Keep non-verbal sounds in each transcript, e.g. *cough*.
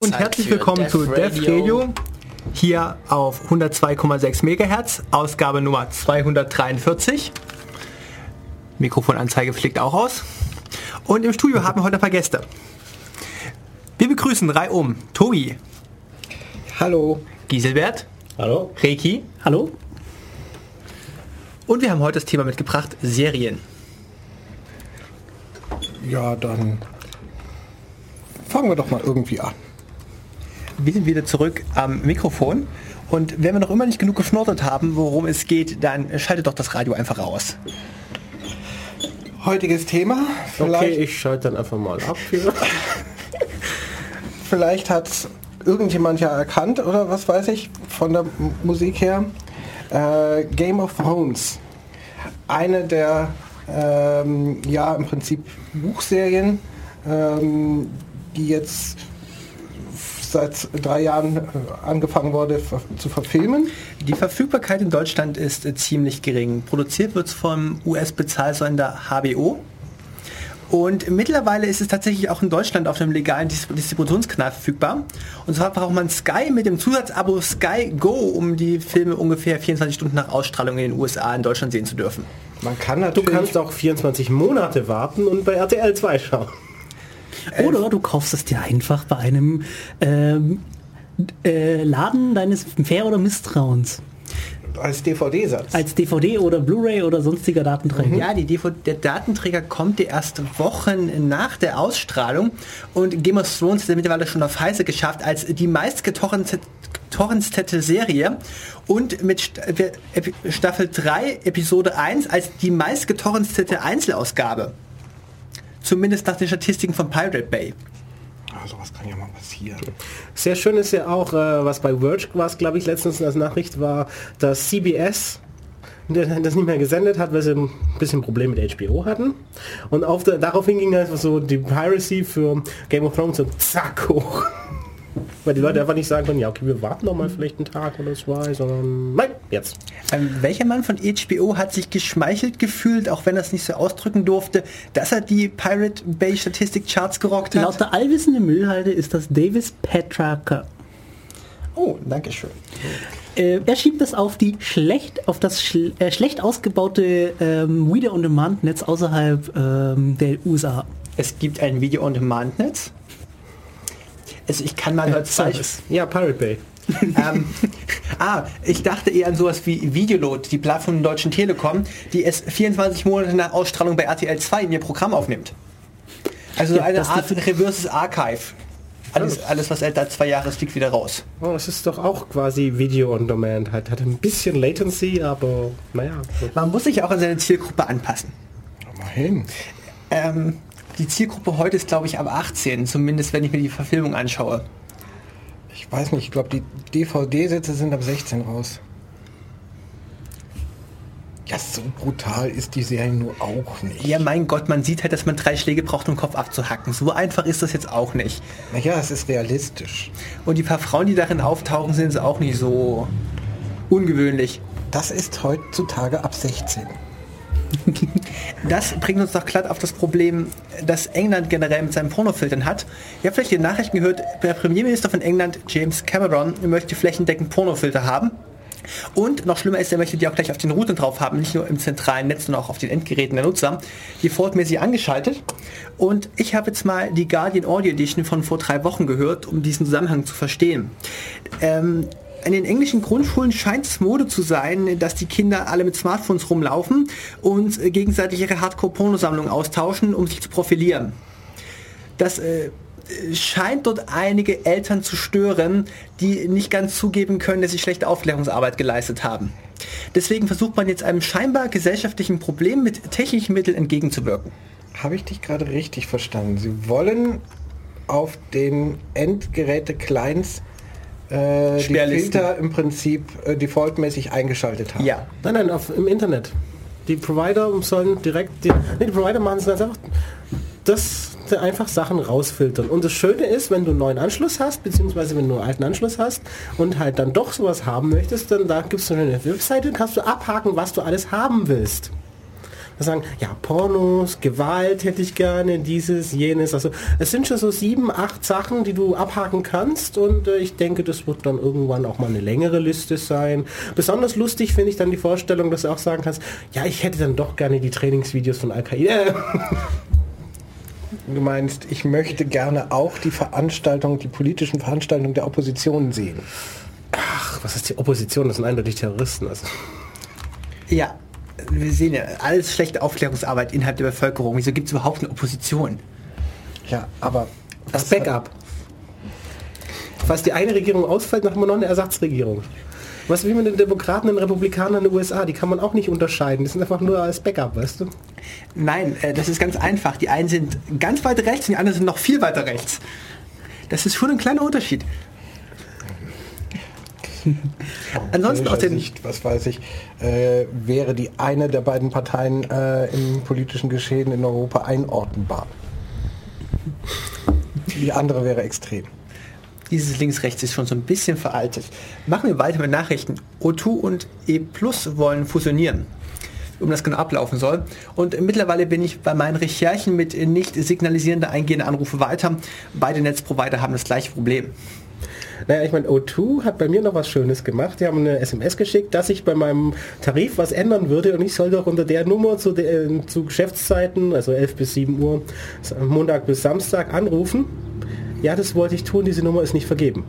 Und herzlich willkommen zu Def Radio. Hier auf 102,6 MHz, Ausgabe Nummer 243. Mikrofonanzeige fliegt auch aus. Und im Studio haben wir heute ein paar Gäste. Wir begrüßen drei um. Tobi. Hallo. Giselbert. Hallo. Reiki. Hallo. Und wir haben heute das Thema mitgebracht, Serien. Ja, dann fangen wir doch mal irgendwie an. Wir sind wieder zurück am Mikrofon. Und wenn wir noch immer nicht genug geschnortet haben, worum es geht, dann schaltet doch das Radio einfach raus. Heutiges Thema. Okay, ich schalte dann einfach mal ab hier. *laughs* vielleicht hat irgendjemand ja erkannt oder was weiß ich von der M Musik her. Äh, Game of Thrones. Eine der ähm, ja im Prinzip Buchserien, ähm, die jetzt seit drei Jahren äh, angefangen wurde zu verfilmen. Die Verfügbarkeit in Deutschland ist äh, ziemlich gering. Produziert wird es vom US-Bezahlsender HBO. Und mittlerweile ist es tatsächlich auch in Deutschland auf einem legalen Dis Distributionskanal verfügbar. Und zwar braucht man Sky mit dem Zusatzabo Sky Go, um die Filme ungefähr 24 Stunden nach Ausstrahlung in den USA in Deutschland sehen zu dürfen. Man kann natürlich... Du kannst auch 24 Monate warten und bei RTL 2 schauen. Oder du kaufst es dir einfach bei einem ähm, äh, Laden deines Fair- oder Misstrauens. Als DVD-Satz. Als DVD oder Blu-ray oder sonstiger Datenträger. Ja, die DVD, der Datenträger kommt dir erst Wochen nach der Ausstrahlung und Game of Thrones ist mittlerweile schon auf Heise geschafft als die meistgetorrentete Serie und mit Staffel 3 Episode 1 als die meistgetorrentete Einzelausgabe. Zumindest nach den Statistiken von Pirate Bay. Also was kann ja mal passieren. Sehr schön ist ja auch, äh, was bei Verge war glaube ich, letztens als Nachricht war, dass CBS das nicht mehr gesendet hat, weil sie ein bisschen Problem mit HBO hatten. Und auf der, daraufhin ging einfach so die Piracy für Game of Thrones so zack hoch. Weil die Leute einfach nicht sagen können, ja okay, wir warten noch mal vielleicht einen Tag oder zwei, sondern nein, jetzt. Ähm, welcher Mann von HBO hat sich geschmeichelt gefühlt, auch wenn er es nicht so ausdrücken durfte, dass er die Pirate Bay Statistik Charts gerockt hat? Laut der allwissenden Müllhalde ist das Davis Petrarca. Oh, danke schön. Äh, er schiebt es auf die schlecht, auf das schl äh, schlecht ausgebaute ähm, Video-on-Demand-Netz außerhalb ähm, der USA. Es gibt ein Video-on-Demand-Netz? Also ich kann mal als Beispiel... Ja, Pirate Bay. *laughs* ähm, ah, ich dachte eher an sowas wie Videolot, die Plattform der Deutschen Telekom, die es 24 Monate nach Ausstrahlung bei RTL 2 in ihr Programm aufnimmt. Also Ja, eine Art Reverses Archive. Alles, alles, was älter als zwei Jahre ist, fliegt wieder raus. Oh, es ist doch auch quasi Video on Demand. Hat, hat ein bisschen Latency, aber naja. Man muss sich auch an seine Zielgruppe anpassen. Mal hin. Ähm, die Zielgruppe heute ist, glaube ich, ab 18, zumindest wenn ich mir die Verfilmung anschaue. Ich weiß nicht, ich glaube die DVD-Sätze sind ab 16 raus. Ja, so brutal ist die Serie nur auch nicht. Ja, mein Gott, man sieht halt, dass man drei Schläge braucht, um den Kopf abzuhacken. So einfach ist das jetzt auch nicht. Naja, es ist realistisch. Und die paar Frauen, die darin auftauchen, sind sie auch nicht so ungewöhnlich. Das ist heutzutage ab 16. Das bringt uns doch glatt auf das Problem, das England generell mit seinen Pornofiltern hat. Ihr habt vielleicht die Nachrichten gehört, der Premierminister von England, James Cameron, möchte flächendeckend Pornofilter haben. Und noch schlimmer ist, er möchte die auch gleich auf den Routern drauf haben, nicht nur im zentralen Netz, sondern auch auf den Endgeräten der Nutzer. Defaultmäßig angeschaltet. Und ich habe jetzt mal die Guardian Audio Edition von vor drei Wochen gehört, um diesen Zusammenhang zu verstehen. Ähm, in den englischen Grundschulen scheint es Mode zu sein, dass die Kinder alle mit Smartphones rumlaufen und äh, gegenseitig ihre Hardcore-Pornosammlung austauschen, um sich zu profilieren. Das äh, scheint dort einige Eltern zu stören, die nicht ganz zugeben können, dass sie schlechte Aufklärungsarbeit geleistet haben. Deswegen versucht man jetzt einem scheinbar gesellschaftlichen Problem mit technischen Mitteln entgegenzuwirken. Habe ich dich gerade richtig verstanden? Sie wollen auf den Endgeräte-Clients äh, die. Filter im Prinzip äh, defaultmäßig eingeschaltet haben. Ja. Nein, nein, auf, im Internet. Die Provider sollen direkt, die, nee, die Provider machen es ganz einfach, das einfach Sachen rausfiltern. Und das Schöne ist, wenn du einen neuen Anschluss hast, beziehungsweise wenn du einen alten Anschluss hast und halt dann doch sowas haben möchtest, dann da gibt es so eine Webseite, kannst du abhaken, was du alles haben willst. Sagen, ja, Pornos, Gewalt hätte ich gerne, dieses, jenes. Also es sind schon so sieben, acht Sachen, die du abhaken kannst und äh, ich denke, das wird dann irgendwann auch mal eine längere Liste sein. Besonders lustig finde ich dann die Vorstellung, dass du auch sagen kannst, ja, ich hätte dann doch gerne die Trainingsvideos von Al-Qaida. *laughs* Du meinst, ich möchte gerne auch die Veranstaltung, die politischen Veranstaltungen der Opposition sehen. Ach, was ist die Opposition? Das sind eindeutig Terroristen. Also. Ja, wir sehen ja, alles schlechte Aufklärungsarbeit innerhalb der Bevölkerung. Wieso gibt es überhaupt eine Opposition? Ja, aber Das Backup. Falls die eine Regierung ausfällt, haben wir noch eine Ersatzregierung. Was wie mit den Demokraten und Republikanern in den USA, die kann man auch nicht unterscheiden. Die sind einfach nur als Backup, weißt du? Nein, äh, das ist ganz einfach. Die einen sind ganz weit rechts und die anderen sind noch viel weiter rechts. Das ist schon ein kleiner Unterschied. Ansonsten aus den Sicht, was weiß ich, äh, wäre die eine der beiden Parteien äh, im politischen Geschehen in Europa einordnenbar. Die andere wäre extrem. Dieses links-rechts ist schon so ein bisschen veraltet. Machen wir weiter mit Nachrichten. O2 und E Plus wollen fusionieren, um das genau ablaufen soll. Und mittlerweile bin ich bei meinen Recherchen mit nicht signalisierender eingehender Anrufe weiter. Beide Netzprovider haben das gleiche Problem. Naja, ich meine, O2 hat bei mir noch was Schönes gemacht. Die haben eine SMS geschickt, dass ich bei meinem Tarif was ändern würde und ich soll doch unter der Nummer zu, de, zu Geschäftszeiten, also 11 bis 7 Uhr, Montag bis Samstag anrufen. Ja, das wollte ich tun, diese Nummer ist nicht vergeben.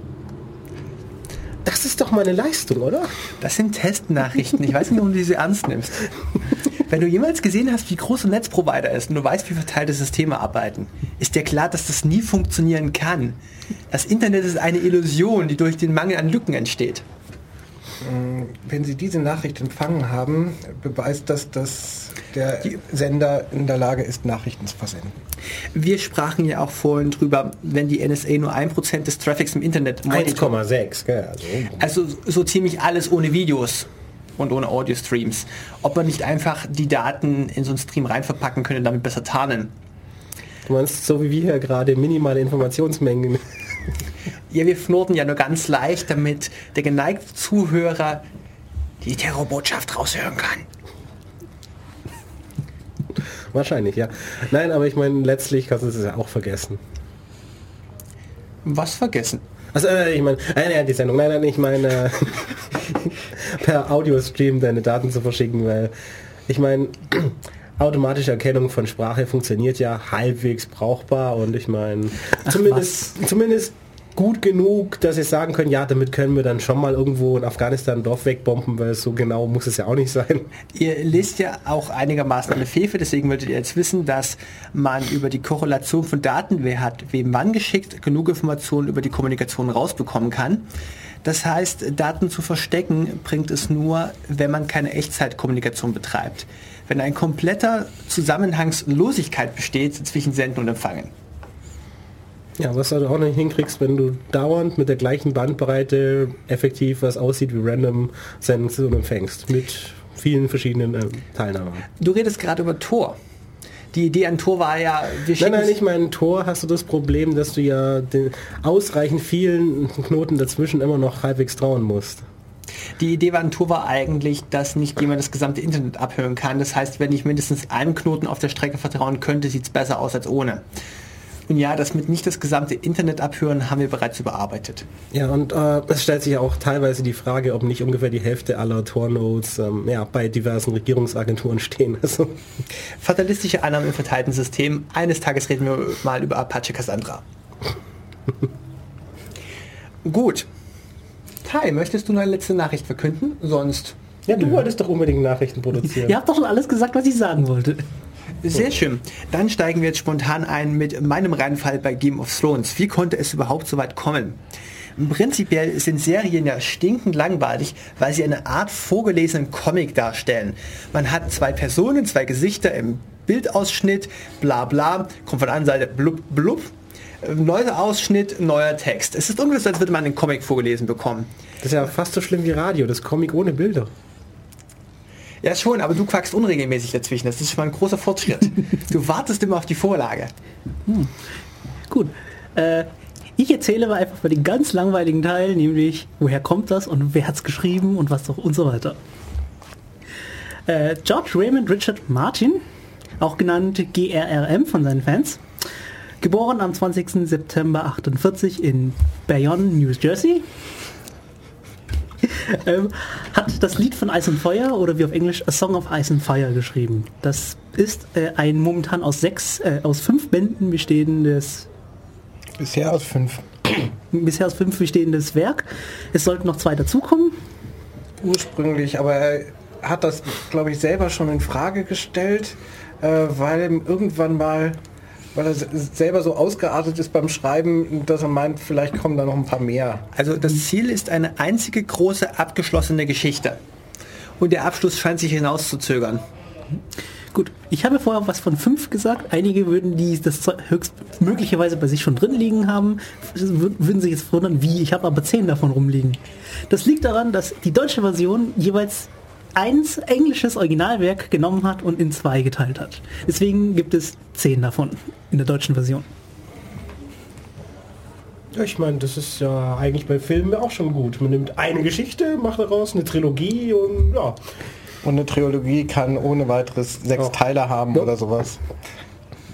Das ist doch mal eine Leistung, oder? Das sind Testnachrichten. Ich weiß nicht, ob du sie ernst nimmst. *laughs* Wenn du jemals gesehen hast, wie groß ein Netzprovider ist und du weißt, wie verteilte Systeme arbeiten, ist dir klar, dass das nie funktionieren kann. Das Internet ist eine Illusion, die durch den Mangel an Lücken entsteht. Wenn Sie diese Nachricht empfangen haben, beweist das, dass der Sender in der Lage ist, Nachrichten zu versenden. Wir sprachen ja auch vorhin drüber, wenn die NSA nur 1% des Traffics im Internet monitort. 1,6, gell? Also, Also so ziemlich alles ohne Videos und ohne Audio-Streams. Ob man nicht einfach die Daten in so einen Stream rein verpacken könnte, damit besser tarnen. du meinst, so wie wir hier gerade minimale Informationsmengen. *laughs* Ja, wir fnurten ja nur ganz leicht, damit der geneigte Zuhörer die Terrorbotschaft raushören kann. Wahrscheinlich, ja. Nein, aber ich meine, letztlich kannst du es ja auch vergessen. Was vergessen? Also, äh, ich meine, äh, nein, die Sendung, nein, nein, ich meine, äh, *laughs* per Audiostream deine Daten zu verschicken, weil ich meine, *clears throat* automatische Erkennung von Sprache funktioniert ja halbwegs brauchbar und ich meine, zumindest, zumindest gut genug, dass sie sagen können, ja, damit können wir dann schon mal irgendwo in Afghanistan ein Dorf wegbomben, weil so genau muss es ja auch nicht sein. Ihr lest ja auch einigermaßen eine Fefe, deswegen würdet ihr jetzt wissen, dass man über die Korrelation von Daten, wer hat wem wann geschickt, genug Informationen über die Kommunikation rausbekommen kann. Das heißt, Daten zu verstecken bringt es nur, wenn man keine Echtzeitkommunikation betreibt. Wenn ein kompletter Zusammenhangslosigkeit besteht zwischen Senden und Empfangen. Ja, was du auch nicht hinkriegst, wenn du dauernd mit der gleichen Bandbreite effektiv was aussieht wie random sendest und empfängst. Mit vielen verschiedenen ähm, Teilnehmern. Du redest gerade über Tor. Die Idee an Tor war ja, wir Nein, schicken nein, ich meine, Tor hast du das Problem, dass du ja den ausreichend vielen Knoten dazwischen immer noch halbwegs trauen musst. Die Idee war an Tor war eigentlich, dass nicht jemand das gesamte Internet abhören kann. Das heißt, wenn ich mindestens einem Knoten auf der Strecke vertrauen könnte, sieht es besser aus als ohne. Und ja, das mit nicht das gesamte Internet abhören haben wir bereits überarbeitet. Ja, und äh, es stellt sich auch teilweise die Frage, ob nicht ungefähr die Hälfte aller Tor-Nodes ähm, ja, bei diversen Regierungsagenturen stehen. *laughs* Also, Fatalistische Annahmen im verteilten System. Eines Tages reden wir mal über Apache Cassandra. *laughs* Gut. Kai, möchtest du noch eine letzte Nachricht verkünden? Sonst ja, du wolltest doch unbedingt Nachrichten produzieren. *laughs* Ihr habt doch schon alles gesagt, was ich sagen wollte. Sehr schön. Dann steigen wir jetzt spontan ein mit meinem Reinfall bei Game of Thrones. Wie konnte es überhaupt so weit kommen? Prinzipiell sind Serien ja stinkend langweilig, weil sie eine Art vorgelesenen Comic darstellen. Man hat zwei Personen, zwei Gesichter im Bildausschnitt, bla bla, kommt von der anderen Seite blub blub, neuer Ausschnitt, neuer Text. Es ist ungefähr so, als würde man einen Comic vorgelesen bekommen. Das ist ja fast so schlimm wie Radio, das Comic ohne Bilder. Ja schon, aber du quackst unregelmäßig dazwischen. Das ist schon mal ein großer Fortschritt. *laughs* Du wartest immer auf die Vorlage. Gut. Äh, ich erzähle aber einfach mal den ganz langweiligen Teil, nämlich woher kommt das und wer hat es geschrieben und was doch und so weiter. Äh, George Raymond Richard Martin, auch genannt GRRM von seinen Fans, geboren am 20. September 48 in Bayonne, New Jersey, *laughs* ähm, hat das Lied von Ice and Fire oder wie auf Englisch A Song of Ice and Fire geschrieben. Das ist äh, ein momentan aus sechs, äh, aus fünf Bänden bestehendes Bisher aus fünf. *clears throat* bisher aus fünf bestehendes Werk. Es sollten noch zwei dazukommen. Ursprünglich, aber er hat das, glaube ich, selber schon in Frage gestellt, äh, weil ihm irgendwann mal, weil er se- selber so ausgeartet ist beim Schreiben, dass er meint, vielleicht kommen da noch ein paar mehr. Also das Ziel ist eine einzige große abgeschlossene Geschichte. Und der Abschluss scheint sich hinauszuzögern. Gut, ich habe vorher was von fünf gesagt. Einige würden die das höchst möglicherweise bei sich schon drin liegen haben. Wür- Würden sich jetzt wundern, wie. Ich habe aber zehn davon rumliegen. Das liegt daran, dass die deutsche Version jeweils eins englisches Originalwerk genommen hat und in zwei geteilt hat. Deswegen gibt es zehn davon in der deutschen Version. Ja, ich meine, das ist ja eigentlich bei Filmen auch schon gut. Man nimmt eine Geschichte, macht daraus eine Trilogie und ja. Und eine Trilogie kann ohne weiteres sechs Ja. Teile haben Ja. oder sowas.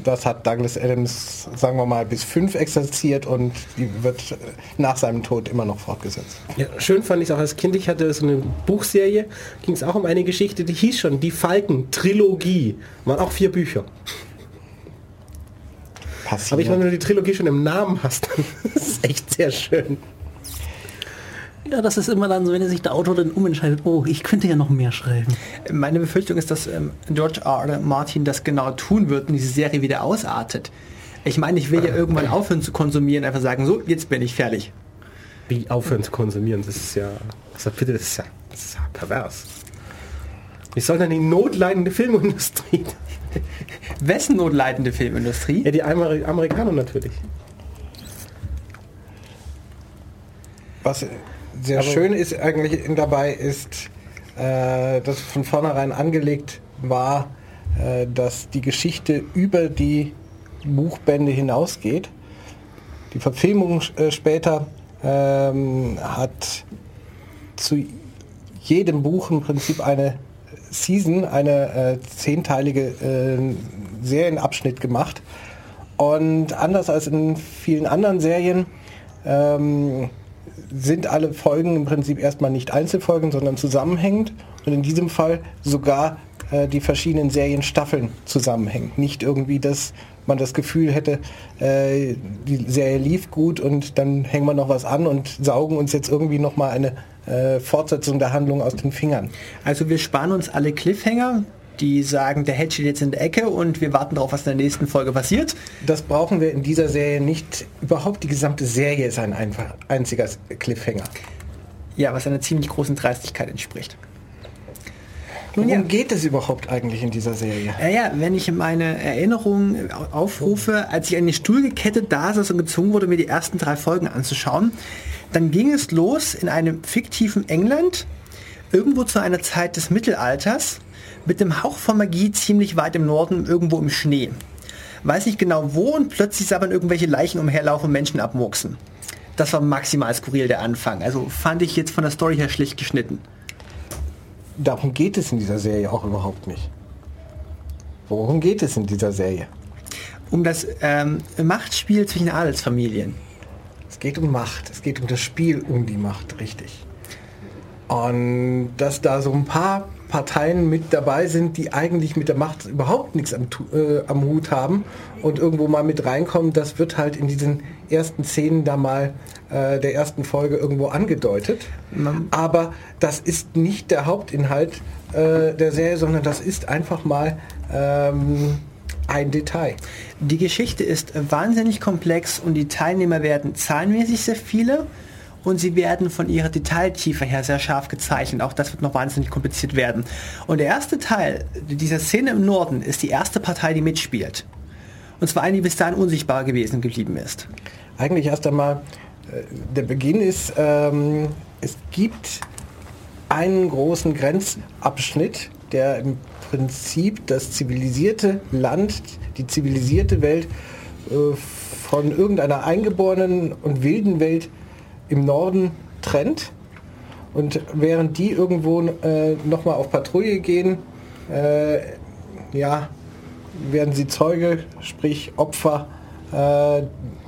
Das hat Douglas Adams, sagen wir mal, bis fünf exerziert und die wird nach seinem Tod immer noch fortgesetzt. ja. Schön fand ich es auch als Kind. Ich hatte so eine Buchserie, ging es auch um eine Geschichte, die hieß schon Die Falken Trilogie. Waren auch vier Bücher. Passiert. Aber ich meine, wenn du die Trilogie schon im Namen hast, *laughs* dann ist es echt sehr schön. Ja, das ist immer dann so, wenn sich der Autor dann umentscheidet, oh, ich könnte ja noch mehr schreiben. Meine Befürchtung ist, dass ähm, George R. R. Martin das genau tun wird und diese Serie wieder ausartet. Ich meine, ich will ja irgendwann aufhören zu konsumieren, einfach sagen, so, jetzt bin ich fertig. Wie aufhören zu konsumieren, das ist ja, also bitte, das ist ja, das ist ja pervers. Wie soll denn die notleidende Filmindustrie? *laughs* Wessen notleidende Filmindustrie? Ja, die Amer Amerikaner natürlich. Was sehr Aber- schön ist eigentlich dabei ist, äh, dass von vornherein angelegt war, äh, dass die Geschichte über die Buchbände hinausgeht. Die Verfilmung äh, später ähm, hat zu jedem Buch im Prinzip eine Season, eine äh, zehnteilige äh, Serienabschnitt gemacht. Und anders als in vielen anderen Serien ähm, sind alle Folgen im Prinzip erstmal nicht Einzelfolgen, sondern zusammenhängend. Und in diesem Fall sogar äh, die verschiedenen Serienstaffeln zusammenhängen. Nicht irgendwie, dass man das Gefühl hätte, äh, die Serie lief gut und dann hängen wir noch was an und saugen uns jetzt irgendwie nochmal eine äh, Fortsetzung der Handlung aus den Fingern. Also wir sparen uns alle Cliffhanger, die sagen, der Held steht jetzt in der Ecke und wir warten darauf, was in der nächsten Folge passiert. Das brauchen wir in dieser Serie nicht. Überhaupt die gesamte Serie ist ein einfach, einziger Cliffhanger. Ja, was einer ziemlich großen Dreistigkeit entspricht. Nun Worum ja, geht es überhaupt eigentlich in dieser Serie? Naja, wenn ich meine Erinnerungen aufrufe, als ich an den Stuhl gekettet da saß und gezwungen wurde, mir die ersten drei Folgen anzuschauen, dann ging es los in einem fiktiven England, irgendwo zu einer Zeit des Mittelalters, mit dem Hauch von Magie ziemlich weit im Norden, irgendwo im Schnee. Weiß nicht genau wo und plötzlich sabbern irgendwelche Leichen umherlaufen und Menschen abmurksen. Das war maximal skurril der Anfang. Also fand ich jetzt von der Story her schlicht geschnitten. Darum geht es in dieser Serie auch überhaupt nicht. Worum geht es in dieser Serie? Um das ähm, Machtspiel zwischen Adelsfamilien. Es geht um Macht. Es geht um das Spiel um die Macht, richtig. Und dass da so ein paar Parteien mit dabei sind, die eigentlich mit der Macht überhaupt nichts am, äh, am Hut haben und irgendwo mal mit reinkommen, das wird halt in diesen ersten Szenen da mal äh, der ersten Folge irgendwo angedeutet. Aber das ist nicht der Hauptinhalt äh, der Serie, sondern das ist einfach mal ähm, ein Detail. Die Geschichte ist wahnsinnig komplex und die Teilnehmer werden zahlenmäßig sehr viele und sie werden von ihrer Detailtiefe her sehr scharf gezeichnet. Auch das wird noch wahnsinnig kompliziert werden. Und der erste Teil dieser Szene im Norden ist die erste Partei, die mitspielt. Und zwar eine, die bis dahin unsichtbar gewesen geblieben ist. eigentlich erst einmal, äh, der Beginn ist, ähm, es gibt einen großen Grenzabschnitt, der im Prinzip das zivilisierte Land, die zivilisierte Welt äh, von irgendeiner eingeborenen und wilden Welt im Norden trennt. Und während die irgendwo äh, nochmal auf Patrouille gehen, äh, ja, werden sie Zeuge, sprich Opfer äh,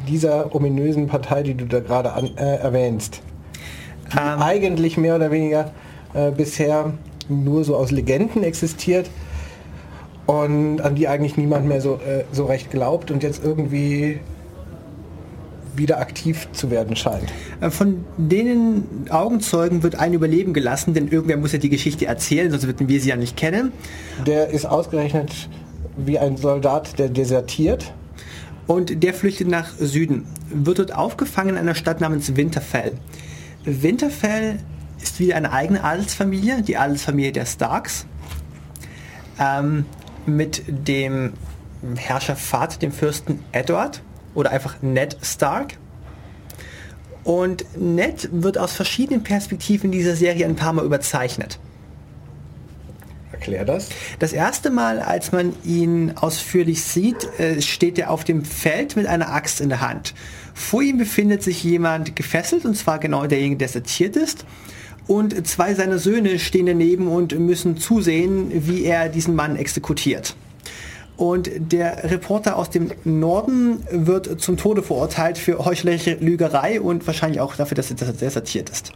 dieser ominösen Partei, die du da gerade äh, erwähnst. Die Ähm. eigentlich mehr oder weniger äh, bisher nur so aus Legenden existiert und an die eigentlich niemand mehr so, äh, so recht glaubt und jetzt irgendwie wieder aktiv zu werden scheint. Äh, Von denen Augenzeugen wird ein Überleben gelassen, denn irgendwer muss ja die Geschichte erzählen, sonst würden wir sie ja nicht kennen. Der ist ausgerechnet wie ein Soldat, der desertiert. Und der flüchtet nach Süden, wird dort aufgefangen in einer Stadt namens Winterfell. Winterfell ist wieder eine eigene Adelsfamilie, die Adelsfamilie der Starks, ähm, mit dem Herrschervater, dem Fürsten Edward oder einfach Ned Stark. Und Ned wird aus verschiedenen Perspektiven in dieser Serie ein paar Mal überzeichnet. Erklär das. Das erste Mal, als man ihn ausführlich sieht, äh, steht er auf dem Feld mit einer Axt in der Hand. Vor ihm befindet sich jemand gefesselt, und zwar genau derjenige, der seziert ist. Und zwei seiner Söhne stehen daneben und müssen zusehen, wie er diesen Mann exekutiert. Und der Reporter aus dem Norden wird zum Tode verurteilt für heuchlerische Lügerei und wahrscheinlich auch dafür, dass er desertiert ist.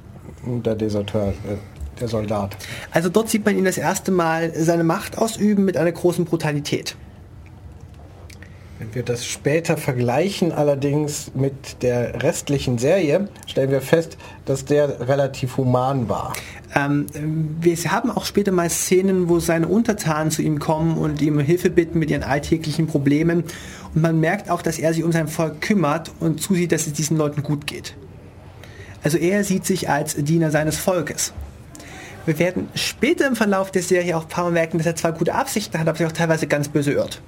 Der Deserteur, äh, der Soldat. Also dort sieht man ihn das erste Mal seine Macht ausüben mit einer großen Brutalität. Wenn wir das später vergleichen allerdings mit der restlichen Serie, stellen wir fest, dass der relativ human war. Ähm, wir haben auch später mal Szenen, wo seine Untertanen zu ihm kommen und ihm Hilfe bitten mit ihren alltäglichen Problemen. Und man merkt auch, dass er sich um sein Volk kümmert und zusieht, dass es diesen Leuten gut geht. Also er sieht sich als Diener seines Volkes. Wir werden später im Verlauf der Serie auch ein paar Mal merken, dass er zwar gute Absichten hat, aber sich auch teilweise ganz böse irrt.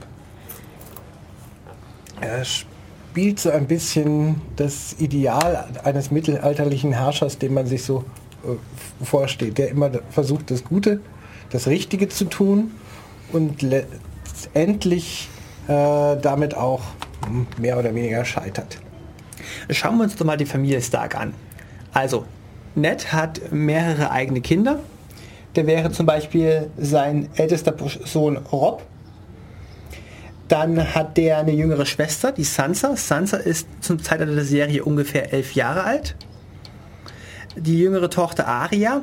Er spielt so ein bisschen das Ideal eines mittelalterlichen Herrschers, dem man sich so äh, vorsteht, der immer versucht, das Gute, das Richtige zu tun und letztendlich äh, damit auch mehr oder weniger scheitert. Schauen wir uns doch mal die Familie Stark an. Also, Ned hat mehrere eigene Kinder. Der wäre zum Beispiel sein ältester Sohn Rob. Dann hat der eine jüngere Schwester, die Sansa. Sansa ist zum Zeitalter der Serie ungefähr elf Jahre alt. Die jüngere Tochter Arya.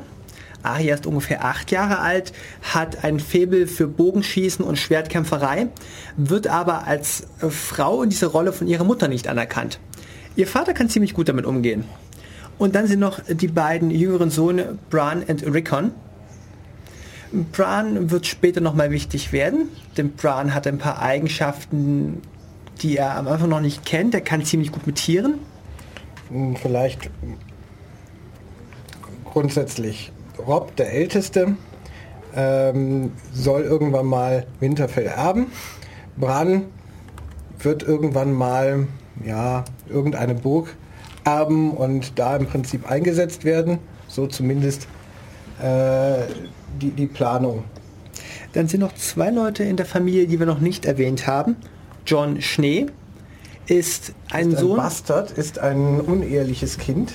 Arya ist ungefähr acht Jahre alt, hat ein Faible für Bogenschießen und Schwertkämpferei, wird aber als Frau in dieser Rolle von ihrer Mutter nicht anerkannt. Ihr Vater kann ziemlich gut damit umgehen. Und dann sind noch die beiden jüngeren Söhne Bran und Rickon. Bran wird später nochmal wichtig werden, denn Bran hat ein paar Eigenschaften, die er am Anfang noch nicht kennt. Er kann ziemlich gut mit Tieren. Hm, Vielleicht grundsätzlich Rob, der Älteste, ähm, soll irgendwann mal Winterfell erben. Bran wird irgendwann mal ja, irgendeine Burg erben und da im Prinzip eingesetzt werden. So zumindest äh, die, die Planung. Dann sind noch zwei Leute in der Familie, die wir noch nicht erwähnt haben. John Schnee ist ein Ein Sohn, Bastard ist ein uneheliches Kind.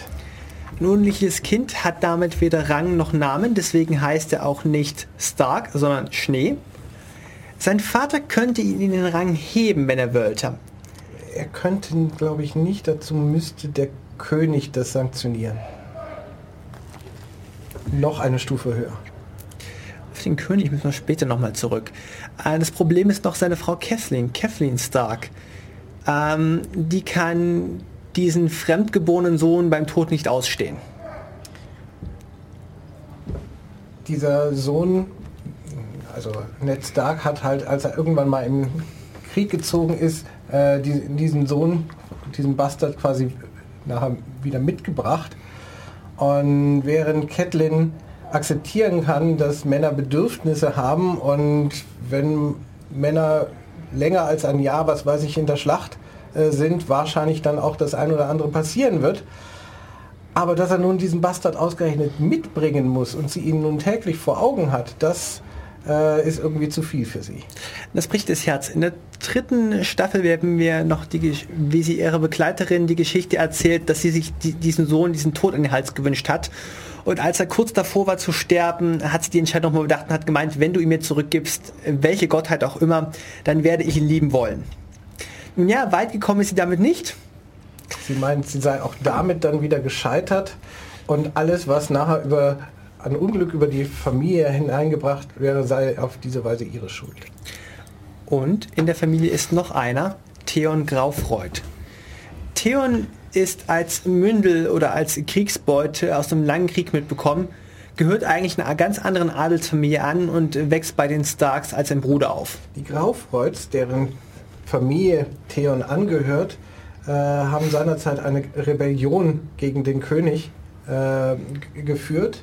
ein unliches Kind, hat damit weder Rang noch Namen, deswegen heißt er auch nicht Stark, sondern Schnee. Sein Vater könnte ihn in den Rang heben, wenn er wollte. Er könnte, glaube ich, nicht. Dazu müsste der König das sanktionieren. Noch eine Stufe höher. Den König müssen wir später nochmal zurück. Äh, Das Problem ist noch seine Frau Kathleen, Kathleen Stark. Ähm, die kann diesen fremdgeborenen Sohn beim Tod nicht ausstehen. Dieser Sohn, also Ned Stark, hat halt, als er irgendwann mal im Krieg gezogen ist, äh, die- diesen Sohn, diesen Bastard quasi nachher wieder mitgebracht. Und während Catelyn akzeptieren kann, dass Männer Bedürfnisse haben und wenn Männer länger als ein Jahr, was weiß ich, in der Schlacht äh, sind, wahrscheinlich dann auch das ein oder andere passieren wird. Aber dass er nun diesen Bastard ausgerechnet mitbringen muss und sie ihn nun täglich vor Augen hat, das äh, ist irgendwie zu viel für sie. Das bricht das Herz. In der dritten Staffel werden wir noch, die, wie sie ihre Begleiterin die Geschichte erzählt, dass sie sich die, diesen Sohn, diesen Tod in den Hals gewünscht hat. Und als er kurz davor war zu sterben, hat sie die Entscheidung nochmal bedacht und hat gemeint, wenn du ihn mir zurückgibst, welche Gottheit auch immer, dann werde ich ihn lieben wollen. Nun ja, weit gekommen ist sie damit nicht. Sie meint, sie sei auch damit dann wieder gescheitert und alles, was nachher über ein Unglück über die Familie hineingebracht wäre, sei auf diese Weise ihre Schuld. Und in der Familie ist noch einer, Theon Graufreud. Theon ist als Mündel oder als Kriegsbeute aus einem langen Krieg mitbekommen, gehört eigentlich einer ganz anderen Adelsfamilie an und wächst bei den Starks als sein Bruder auf. Die Graufreuds, deren Familie Theon angehört, äh, haben seinerzeit eine Rebellion gegen den König äh, geführt.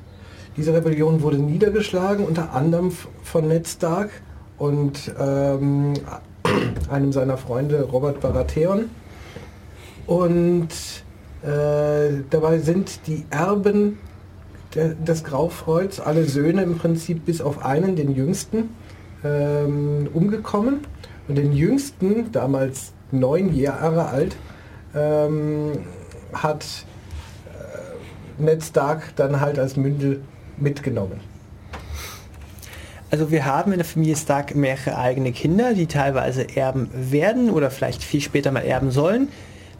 Diese Rebellion wurde niedergeschlagen, unter anderem von Ned Stark und ähm, *clears throat* einem seiner Freunde Robert Baratheon. Und äh, dabei sind die Erben de, des Graufreuds, alle Söhne im Prinzip bis auf einen, den jüngsten, ähm, umgekommen. Und den jüngsten, damals neun Jahre alt, ähm, hat äh, Ned Stark dann halt als Mündel mitgenommen. Also wir haben in der Familie Stark mehrere eigene Kinder, die teilweise erben werden oder vielleicht viel später mal erben sollen.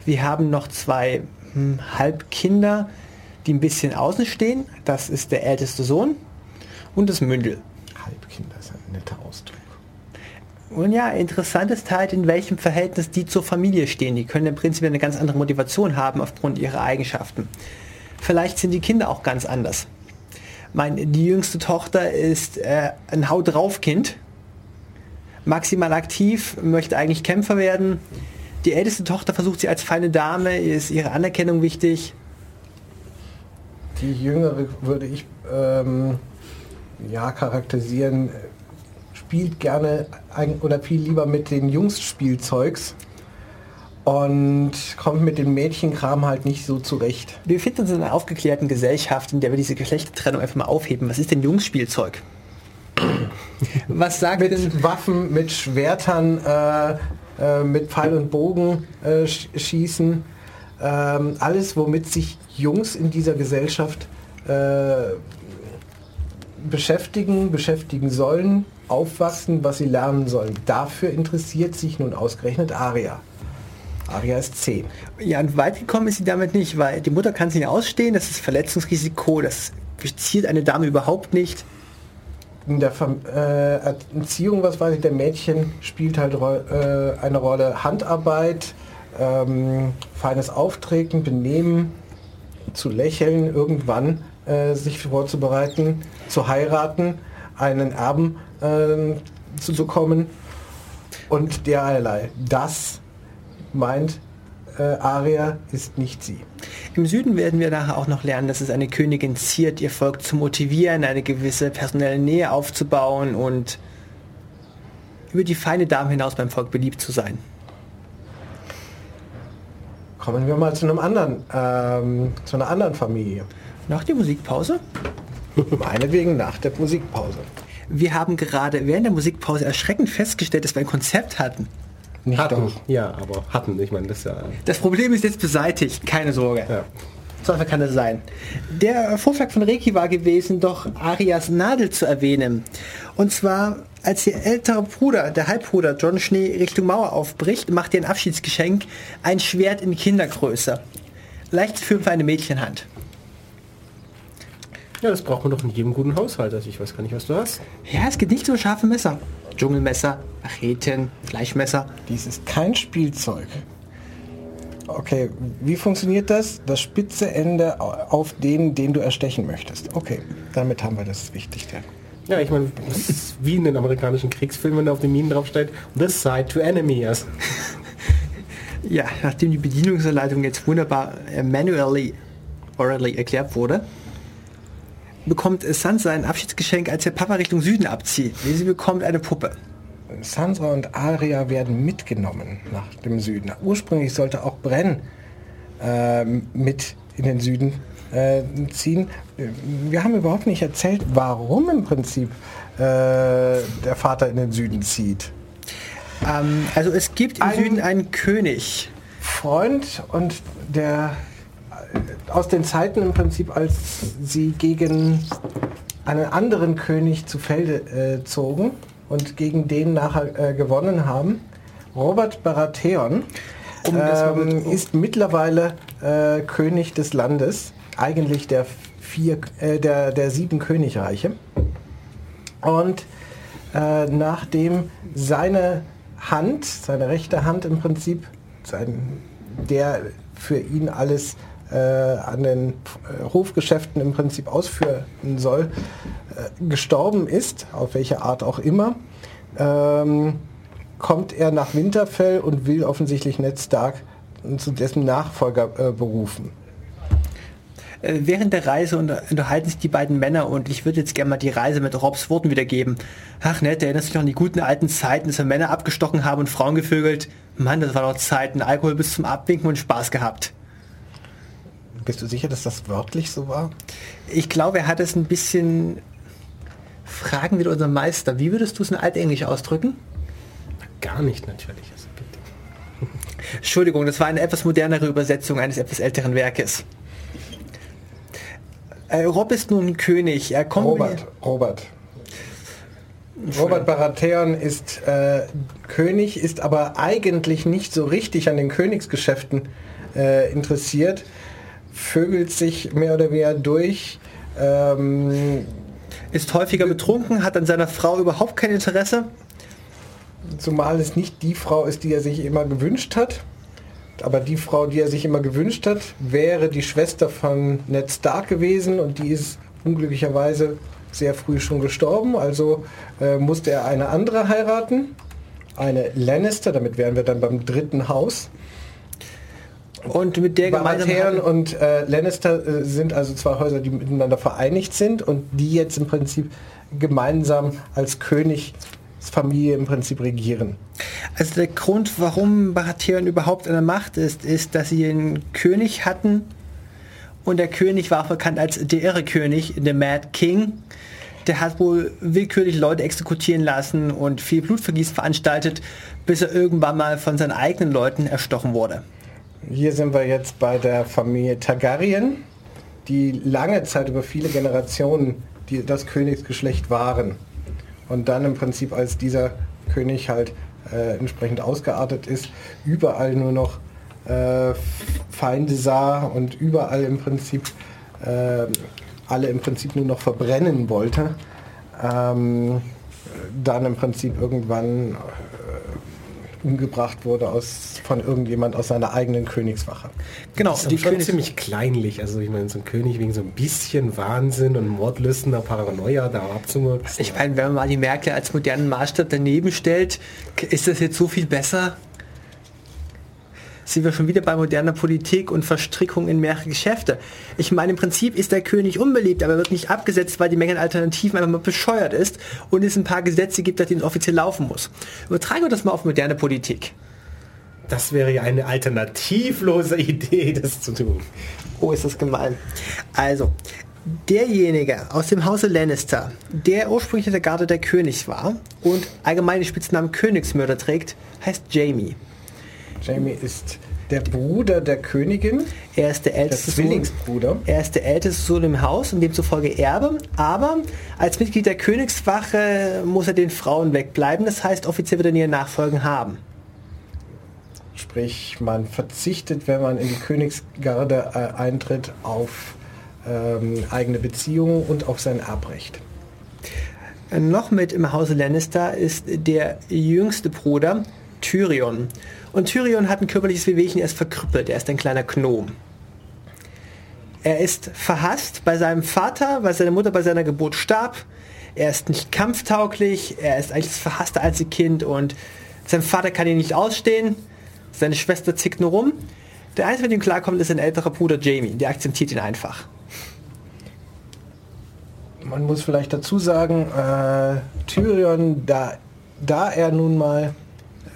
Wir haben noch zwei hm, Halbkinder, die ein bisschen außen stehen. Das ist der älteste Sohn und das Mündel. Halbkinder ist ein netter Ausdruck. Und ja, interessant ist halt, in welchem Verhältnis die zur Familie stehen. Die können im Prinzip eine ganz andere Motivation haben aufgrund ihrer Eigenschaften. Vielleicht sind die Kinder auch ganz anders. Mein, die jüngste Tochter ist äh, ein Haut drauf Kind. Maximal aktiv, möchte eigentlich Kämpfer werden. Die älteste Tochter versucht sie als feine Dame, ist ihre Anerkennung wichtig. Die jüngere würde ich ähm, ja charakterisieren, spielt gerne ein, oder viel lieber mit den Jungs-Spielzeugs und kommt mit dem Mädchenkram halt nicht so zurecht. Wir befinden uns in einer aufgeklärten Gesellschaft, in der wir diese Geschlechtertrennung einfach mal aufheben. Was ist denn Jungsspielzeug? *clears throat* Was sagt Mit denn... Waffen, mit Schwertern, äh, äh, mit Pfeil und Bogen äh, sch schießen. Ähm, alles, womit sich Jungs in dieser Gesellschaft äh, beschäftigen, beschäftigen sollen, aufwachsen, was sie lernen sollen. Dafür interessiert sich nun ausgerechnet Aria. Aria ist 10. Ja, und weit gekommen ist sie damit nicht, weil die Mutter kann sie nicht ausstehen, das ist Verletzungsrisiko, das zielt eine Dame überhaupt nicht. In der Ver äh, Erziehung, was weiß ich, der Mädchen spielt halt äh, eine Rolle Handarbeit, ähm, feines Auftreten, Benehmen, zu lächeln, irgendwann äh, sich vorzubereiten, zu heiraten, einen Erben äh, zu bekommen und derlei. Das meint Aria ist nicht sie. Im Süden werden wir nachher auch noch lernen, dass es eine Königin ziert, ihr Volk zu motivieren, eine gewisse personelle Nähe aufzubauen und über die feine Dame hinaus beim Volk beliebt zu sein. Kommen wir mal zu einem anderen, ähm, zu einer anderen Familie. Nach der Musikpause? Meinetwegen nach der Musikpause. Wir haben gerade während der Musikpause erschreckend festgestellt, dass wir ein Konzept hatten. Nicht Hatten. doch. Ja, aber hatten. Ich meine, das ist ja... Das Problem ist jetzt beseitigt, keine Sorge. ja. So einfach kann es sein. Der Vorschlag von Reiki war gewesen, doch Arias Nadel zu erwähnen. Und zwar, als ihr älterer Bruder, der Halbbruder John Schnee Richtung Mauer aufbricht, macht ihr ein Abschiedsgeschenk, ein Schwert in Kindergröße. Leicht zu führen für eine Mädchenhand. ja, das braucht man doch in jedem guten Haushalt. Also ich weiß gar nicht, was du hast. Ja, es geht nicht um scharfe Messer. Dschungelmesser, Macheten, Fleischmesser. Dies ist kein Spielzeug. Okay, wie funktioniert das? Das spitze Ende auf den, den du erstechen möchtest. Okay, damit haben wir das Wichtigste. Ja, ich meine, das ist wie in den amerikanischen Kriegsfilmen, wenn da auf den Minen draufsteht, this side to enemy. Yes. Ja, nachdem die Bedienungsanleitung jetzt wunderbar äh, manually orally erklärt wurde, bekommt Sansa ein Abschiedsgeschenk, als ihr Papa Richtung Süden abzieht. Sie bekommt eine Puppe. Sansa und Arya werden mitgenommen nach dem Süden. Ursprünglich sollte auch Brenn ähm, mit in den Süden äh, ziehen. Wir haben überhaupt nicht erzählt, warum im Prinzip äh, der Vater in den Süden zieht. Ähm, also es gibt im Ein- Süden einen König. Freund und der äh, aus den Zeiten im Prinzip, als sie gegen einen anderen König zu Felde äh, zogen und gegen den nachher äh, gewonnen haben. Robert Baratheon Um ähm, ist mittlerweile äh, König des Landes, eigentlich der vier, äh, der, der sieben Königreiche. Und äh, nachdem seine Hand, seine rechte Hand im Prinzip, sein, der für ihn alles an den äh, Hofgeschäften im Prinzip ausführen soll, äh, gestorben ist, auf welche Art auch immer, ähm, kommt er nach Winterfell und will offensichtlich Ned Stark zu dessen Nachfolger äh, berufen. Äh, Während der Reise unter- unterhalten sich die beiden Männer und ich würde jetzt gerne mal die Reise mit Robs Worten wiedergeben. Ach nett, erinnerst du dich noch an die guten alten Zeiten, dass wir Männer abgestochen haben und Frauen gevögelt? Mann, das war noch Zeiten. Alkohol bis zum Abwinken und Spaß gehabt. Bist du sicher, dass das wörtlich so war? Ich glaube, er hat es ein bisschen... Fragen wir unseren Meister. Wie würdest du es in Altenglisch ausdrücken? Gar nicht natürlich. Also bitte. *laughs* Entschuldigung, das war eine etwas modernere Übersetzung eines etwas älteren Werkes. Äh, Rob ist nun König. Er kommt Robert, Robert. Robert Baratheon ist äh, König, ist aber eigentlich nicht so richtig an den Königsgeschäften äh, interessiert, vögelt sich mehr oder weniger durch. Ähm, ist häufiger betrunken, hat an seiner Frau überhaupt kein Interesse. zumal es nicht die Frau ist, die er sich immer gewünscht hat. Aber die Frau, die er sich immer gewünscht hat, wäre die Schwester von Ned Stark gewesen und die ist unglücklicherweise sehr früh schon gestorben. Also äh, musste er eine andere heiraten, eine Lannister, damit wären wir dann beim dritten Haus. Und mit der gemeinsam Baratheon und äh, Lannister äh, sind also zwei Häuser, die miteinander vereinigt sind und die jetzt im Prinzip gemeinsam als Königsfamilie im Prinzip regieren. Also der Grund, warum Baratheon überhaupt an der Macht ist, ist, dass sie einen König hatten und der König war bekannt als der irre König, der Mad King. Der hat wohl willkürlich Leute exekutieren lassen und viel Blutvergießen veranstaltet, bis er irgendwann mal von seinen eigenen Leuten erstochen wurde. Hier sind wir jetzt bei der Familie Targaryen, die lange Zeit über viele Generationen die, das Königsgeschlecht waren. Und dann im Prinzip, als dieser König halt äh, entsprechend ausgeartet ist, überall nur noch äh, Feinde sah und überall im Prinzip äh, alle im Prinzip nur noch verbrennen wollte. Ähm, dann im Prinzip irgendwann umgebracht wurde aus, von irgendjemand aus seiner eigenen Königswache. Genau, Das ist die schon ziemlich kleinlich. Also ich meine, so ein König wegen so ein bisschen Wahnsinn und Mordlüstener Paranoia da abzumurksen. Ich meine, wenn man mal die Merkel als modernen Maßstab daneben stellt, ist das jetzt so viel besser? Sind wir schon wieder bei moderner Politik und Verstrickung in mehrere Geschäfte. Ich meine, im Prinzip ist der König unbeliebt, aber er wird nicht abgesetzt, weil die Menge an Alternativen einfach mal bescheuert ist und es ein paar Gesetze gibt, nach denen es offiziell laufen muss. Übertragen wir das mal auf moderne Politik. Das wäre ja eine alternativlose Idee, das zu tun. Oh, ist das gemein. Also, derjenige aus dem Hause Lannister, der ursprünglich der Garde der Königs war und allgemein den Spitznamen Königsmörder trägt, heißt Jamie. Jamie ist der Bruder der Königin, Er ist der der älteste Sohn. Zwillingsbruder. Er ist der älteste Sohn im Haus und demzufolge Erbe, aber als Mitglied der Königswache muss er den Frauen wegbleiben. Das heißt, offiziell wird er nie Nachfolgen haben. Sprich, man verzichtet, wenn man in die Königsgarde äh, eintritt, auf ähm, eigene Beziehungen und auf sein Erbrecht. Noch mit im Hause Lannister ist der jüngste Bruder Tyrion. Und Tyrion hat ein körperliches Wehwehchen, er ist verkrüppelt, er ist ein kleiner Gnom. Er ist verhasst bei seinem Vater, weil seine Mutter bei seiner Geburt starb. Er ist nicht kampftauglich, er ist eigentlich das verhasste Einzelkind und sein Vater kann ihn nicht ausstehen. Seine Schwester zickt nur rum. Der Einzige, mit dem klarkommt, ist sein älterer Bruder Jamie. Der akzeptiert ihn einfach. Man muss vielleicht dazu sagen, äh, Tyrion, da, da er nun mal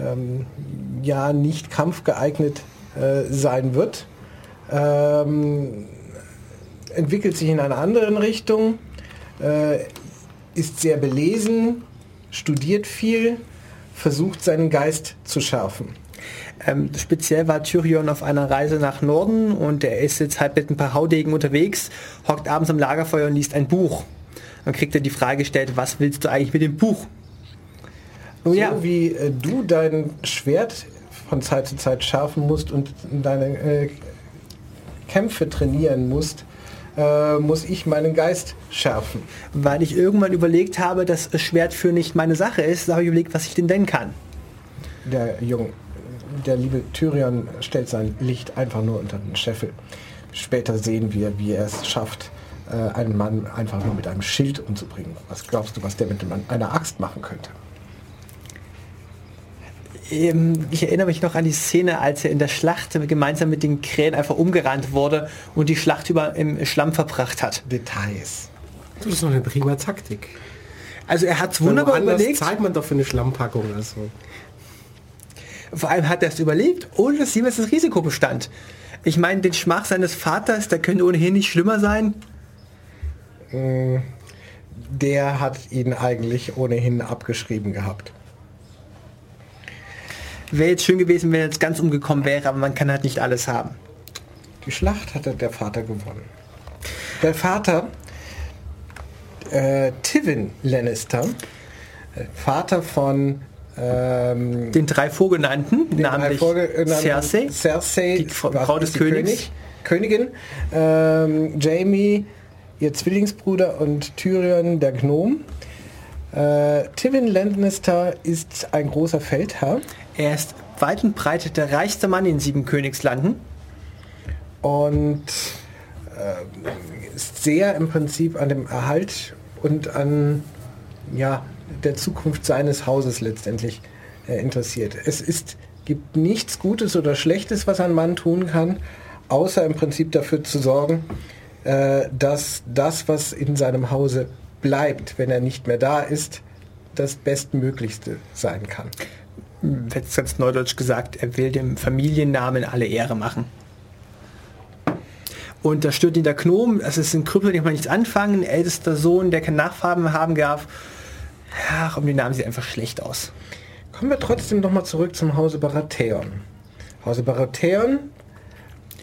ähm, ja nicht kampfgeeignet äh, sein wird, ähm, entwickelt sich in einer anderen Richtung, äh, ist sehr belesen, studiert viel, versucht seinen Geist zu schärfen. Ähm, speziell war Tyrion auf einer Reise nach Norden und er ist jetzt halt mit ein paar Haudegen unterwegs, hockt abends am Lagerfeuer und liest ein Buch. Dann kriegt er die Frage gestellt, was willst du eigentlich mit dem Buch? So wie äh, du dein Schwert von Zeit zu Zeit schärfen musst und deine äh, Kämpfe trainieren musst, äh, muss ich meinen Geist schärfen. Weil ich irgendwann überlegt habe, dass das Schwert für nicht meine Sache ist, da habe ich überlegt, was ich denn denn kann. Der Junge, der liebe Tyrion stellt sein Licht einfach nur unter den Scheffel. Später sehen wir, wie er es schafft, äh, einen Mann einfach nur mit einem Schild umzubringen. Was glaubst du, was der mit einer Axt machen könnte? Ähm, Ich erinnere mich noch an die Szene, als er in der Schlacht gemeinsam mit den Krähen einfach umgerannt wurde und die Schlacht über im Schlamm verbracht hat. Details. Das ist doch eine prima Taktik. Also er hat es wunderbar überlegt. zahlt man doch für eine Schlammpackung. Also. Vor allem hat er es überlegt, ohne dass jemals das Risiko bestand. Ich meine, den Schmach seines Vaters, der könnte ohnehin nicht schlimmer sein. Der hat ihn eigentlich ohnehin abgeschrieben gehabt. Wäre jetzt schön gewesen, wenn er jetzt ganz umgekommen wäre, aber man kann halt nicht alles haben. Die Schlacht hatte der Vater gewonnen. Der Vater, äh, Tywin Lannister, äh, Vater von ähm, Den drei Vorgenannten, den namentlich hervorgenannten Cersei, Cersei die Frau- des Königs. König, Königin, ähm, Jamie, ihr Zwillingsbruder und Tyrion, der Gnom. Äh, Tywin Lannister ist ein großer Feldherr er ist weit und breit der reichste Mann in sieben Königslanden. und äh, ist sehr im Prinzip an dem Erhalt und an ja, der Zukunft seines Hauses letztendlich äh, interessiert. Es ist, gibt nichts Gutes oder Schlechtes, was ein Mann tun kann, außer im Prinzip dafür zu sorgen, äh, dass das, was in seinem Hause bleibt, wenn er nicht mehr da ist, das Bestmöglichste sein kann. Jetzt ganz neudeutsch gesagt, er will dem Familiennamen alle Ehre machen. Und da stört ihn der Gnom, das ist ein Krüppel, den man nichts anfangen, ältester Sohn, der keine Nachfahren mehr haben darf. Ach, um den Namen sieht einfach schlecht aus. Kommen wir trotzdem nochmal zurück zum Hause Baratheon. Hause Baratheon,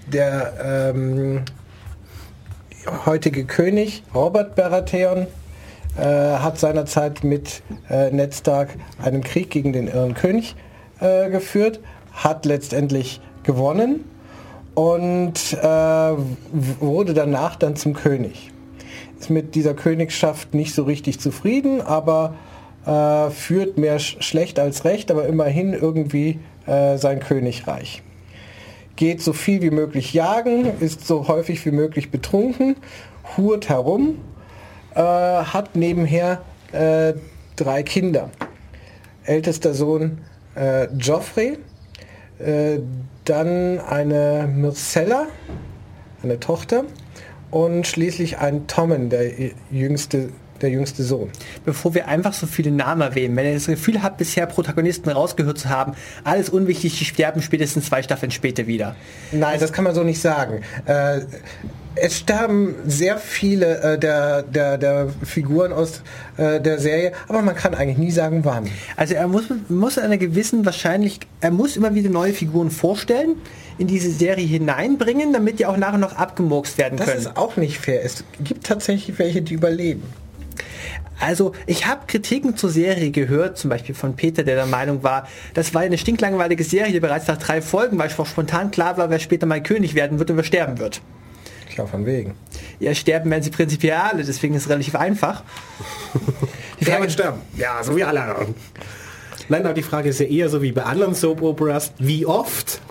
der ähm, heutige König Robert Baratheon äh, hat seinerzeit mit äh, Ned Stark einen Krieg gegen den Irren König äh, geführt, hat letztendlich gewonnen und äh, wurde danach dann zum König. Ist mit dieser Königschaft nicht so richtig zufrieden, aber äh, führt mehr sch schlecht als recht, aber immerhin irgendwie sein Königreich. Geht so viel wie möglich jagen, ist so häufig wie möglich betrunken, hurt herum, äh, hat nebenher äh, drei Kinder. Ältester Sohn äh, Joffrey, äh, dann eine Myrcella, eine Tochter und schließlich ein Tommen, der jüngste, der jüngste Sohn. Bevor wir einfach so viele Namen erwähnen, wenn ihr das Gefühl habt, bisher Protagonisten rausgehört zu haben, alles unwichtig, die sterben spätestens zwei Staffeln später wieder. Nein, das kann man so nicht sagen. Äh, es sterben sehr viele äh, der, der, der Figuren aus äh, der Serie, aber man kann eigentlich nie sagen, wann. Also er muss, muss in einer gewissen wahrscheinlich, er muss immer wieder neue Figuren vorstellen, in diese Serie hineinbringen, damit die auch nachher noch abgemurkst werden Das können. ist auch nicht fair. Es gibt tatsächlich welche, die überleben. Also ich habe Kritiken zur Serie gehört, zum Beispiel von Peter, der der Meinung war, das war eine stinklangweilige Serie, die bereits nach drei Folgen, weil schon spontan klar war, wer später mal König werden wird und wer sterben wird. Tja, von wegen. Ja, sterben werden sie prinzipiell alle, deswegen ist es relativ einfach. *laughs* Die Frage wird sterben? Ja, so wie alle anderen. Nein, aber die Frage ist ja eher so wie bei anderen Soap Operas, wie oft?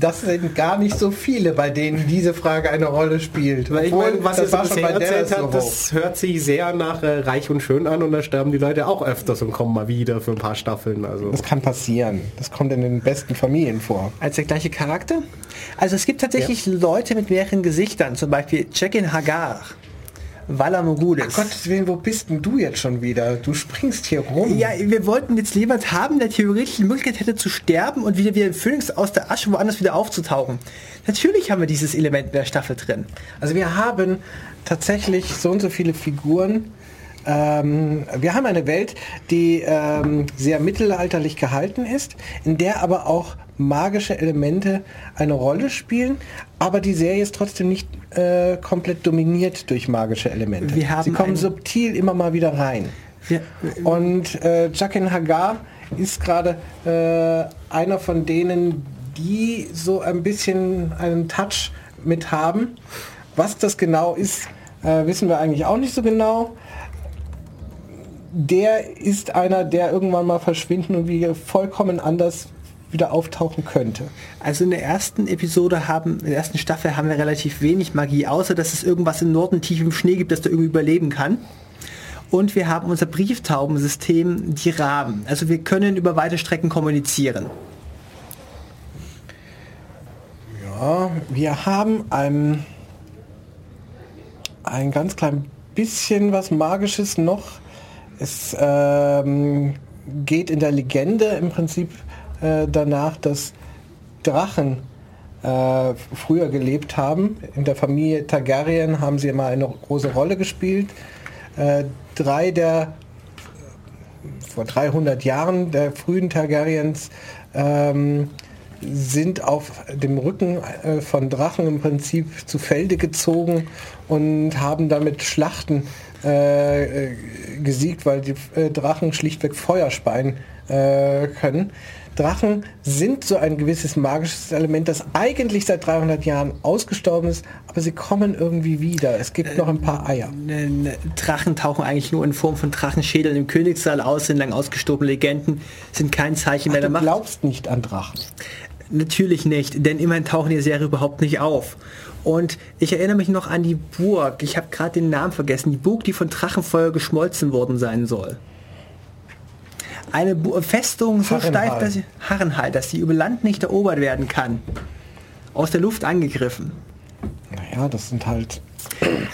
Das sind gar nicht so viele, bei denen diese Frage eine Rolle spielt. Weil ich meine, was das er schon bisher erzählt hat, das hört sich sehr nach äh, Reich und Schön an und da sterben die Leute auch öfters und kommen mal wieder für ein paar Staffeln. Also Das kann passieren. Das kommt in den besten Familien vor. als der gleiche Charakter. Also es gibt tatsächlich Leute mit mehreren Gesichtern, zum Beispiel Jekin Hagar, Vala Mogulis. Gottes Willen, wo bist denn du jetzt schon wieder? Du springst hier rum. Ja, wir wollten jetzt jemand haben, der theoretisch die Möglichkeit hätte zu sterben und wieder wie ein Phönix aus der Asche woanders wieder aufzutauchen. Natürlich haben wir dieses Element in der Staffel drin. Also wir haben tatsächlich so und so viele Figuren, Ähm, wir haben eine Welt, die ähm, sehr mittelalterlich gehalten ist, in der aber auch magische Elemente eine Rolle spielen, aber die Serie ist trotzdem nicht äh, komplett dominiert durch magische Elemente. Sie kommen subtil immer mal wieder rein. Wir, Und äh, Jaqen Hagar ist gerade äh, einer von denen, die so ein bisschen einen Touch mit haben. Was das genau ist, äh, wissen wir eigentlich auch nicht so genau. Der ist einer, der irgendwann mal verschwinden und wie vollkommen anders wieder auftauchen könnte. Also in der ersten Episode haben, in der ersten Staffel haben wir relativ wenig Magie, außer dass es irgendwas im Norden tief im Schnee gibt, das da irgendwie überleben kann. Und wir haben unser Brieftaubensystem, die Raben. Also wir können über weite Strecken kommunizieren. Ja, wir haben ein, ein ganz klein bisschen was Magisches noch. Es ähm, geht in der Legende im Prinzip äh, danach, dass Drachen äh, früher gelebt haben. In der Familie Targaryen haben sie mal eine große Rolle gespielt. Äh, drei der vor 300 Jahren der frühen Targaryens ähm, sind auf dem Rücken äh, von Drachen im Prinzip zu Felde gezogen und haben damit Schlachten äh, äh, gesiegt, weil die äh, Drachen schlichtweg Feuer speien äh, können. Drachen sind so ein gewisses magisches Element, das eigentlich seit 300 Jahren ausgestorben ist, aber sie kommen irgendwie wieder. Es gibt noch ein paar Eier. Ne- Drachen tauchen eigentlich nur in Form von Drachenschädeln im Königssaal aus, sind lang ausgestorbene Legenden, sind kein Zeichen mehr Du der Macht. glaubst nicht an Drachen. Natürlich nicht, denn immerhin tauchen die Serie überhaupt nicht auf. Und ich erinnere mich noch an die Burg, ich habe gerade den Namen vergessen, die Burg, die von Drachenfeuer geschmolzen worden sein soll. Eine Bu Festung so Harrenhal. steif, dass sie, Harrenhal, dass sie über Land nicht erobert werden kann. Aus der Luft angegriffen. Naja, das sind halt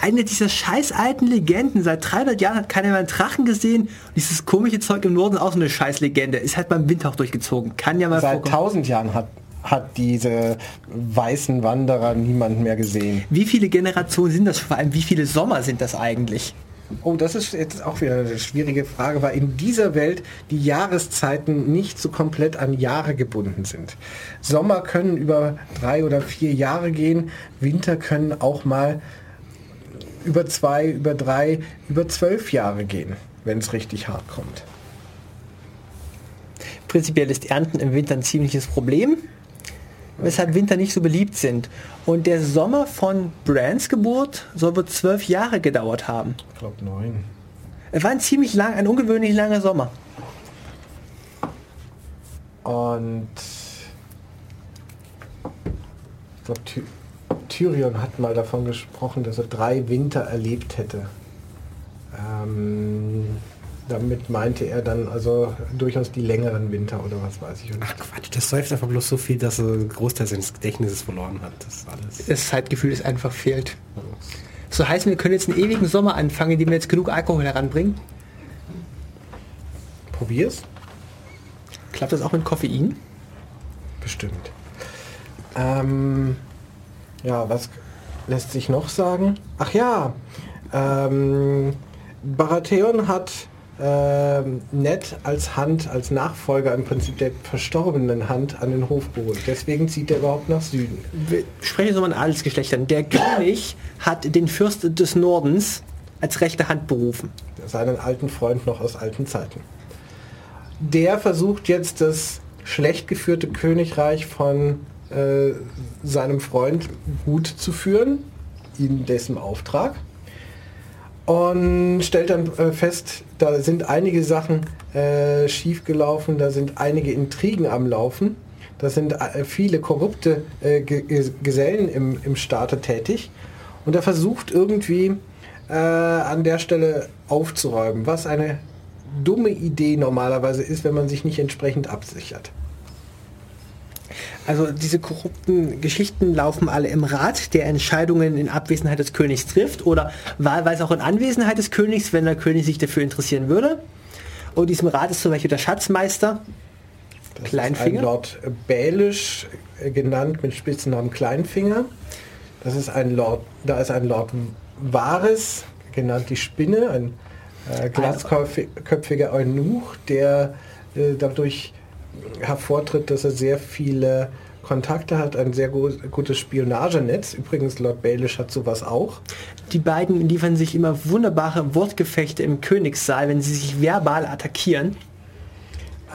Eine dieser scheiß alten Legenden. Seit 300 Jahren hat keiner mehr einen Drachen gesehen. Und dieses komische Zeug im Norden ist auch so eine scheiß Legende. Ist halt beim Winter auch durchgezogen. Kann ja mal Seit vorkommen. tausend Jahren hat, hat diese weißen Wanderer niemand mehr gesehen. Wie viele Generationen sind das? Vor allem, wie viele Sommer sind das eigentlich? Oh, das ist jetzt auch wieder eine schwierige Frage, weil in dieser Welt die Jahreszeiten nicht so komplett an Jahre gebunden sind. Sommer können über drei oder vier Jahre gehen, Winter können auch mal über zwei, über drei, über zwölf Jahre gehen, wenn es richtig hart kommt. Prinzipiell ist Ernten im Winter ein ziemliches Problem, weshalb Winter nicht so beliebt sind. Und der Sommer von Brands Geburt soll wohl zwölf Jahre gedauert haben. Ich glaube neun. Es war ein ziemlich lang, ein ungewöhnlich langer Sommer. Und ich glaube, Ty Tyrion hat mal davon gesprochen, dass er drei Winter erlebt hätte. Ähm, damit meinte er dann also durchaus die längeren Winter oder was weiß ich. Und Ach Quatsch, das säuft einfach bloß so viel, dass er einen Großteil seines Gedächtnisses verloren hat. Das ist alles. Das Zeitgefühl ist einfach fehlt. So heißt, wir können jetzt einen ewigen Sommer anfangen, indem wir jetzt genug Alkohol heranbringen. probier's? Klappt das auch mit Koffein? Bestimmt. Ähm, ja, was lässt sich noch sagen? Ach ja, ähm, Baratheon hat ähm, Ned als Hand, als Nachfolger im Prinzip der verstorbenen Hand an den Hof geholt. Deswegen zieht er überhaupt nach Süden. Wir sprechen jetzt nochmal in Adelsgeschlechtern. Der König hat den Fürst des Nordens als rechte Hand berufen. Seinen alten Freund noch aus alten Zeiten. Der versucht jetzt das schlecht geführte Königreich von äh, seinem Freund gut zu führen, in dessen Auftrag. Und stellt dann äh, fest, da sind einige Sachen äh, schiefgelaufen, da sind einige Intrigen am Laufen, da sind äh, viele korrupte äh, Ge Ge- Gesellen im, im Staate tätig. Und er versucht irgendwie an der Stelle aufzuräumen, was eine dumme Idee normalerweise ist, wenn man sich nicht entsprechend absichert. Also diese korrupten Geschichten laufen alle im Rat, der Entscheidungen in Abwesenheit des Königs trifft oder wahlweise auch in Anwesenheit des Königs, wenn der König sich dafür interessieren würde. Und diesem Rat ist zum Beispiel der Schatzmeister, Das Kleinfinger? Lord Baelish, äh, genannt mit Spitznamen Kleinfinger. Das ist ein Lord, da ist ein Lord Varys, genannt die Spinne, ein äh, glatzköpfiger Eunuch, der äh, dadurch hervortritt, dass er sehr viele Kontakte hat, ein sehr gu gutes Spionagenetz. Übrigens, Lord Baelish hat sowas auch. Die beiden liefern sich immer wunderbare Wortgefechte im Königssaal, wenn sie sich verbal attackieren.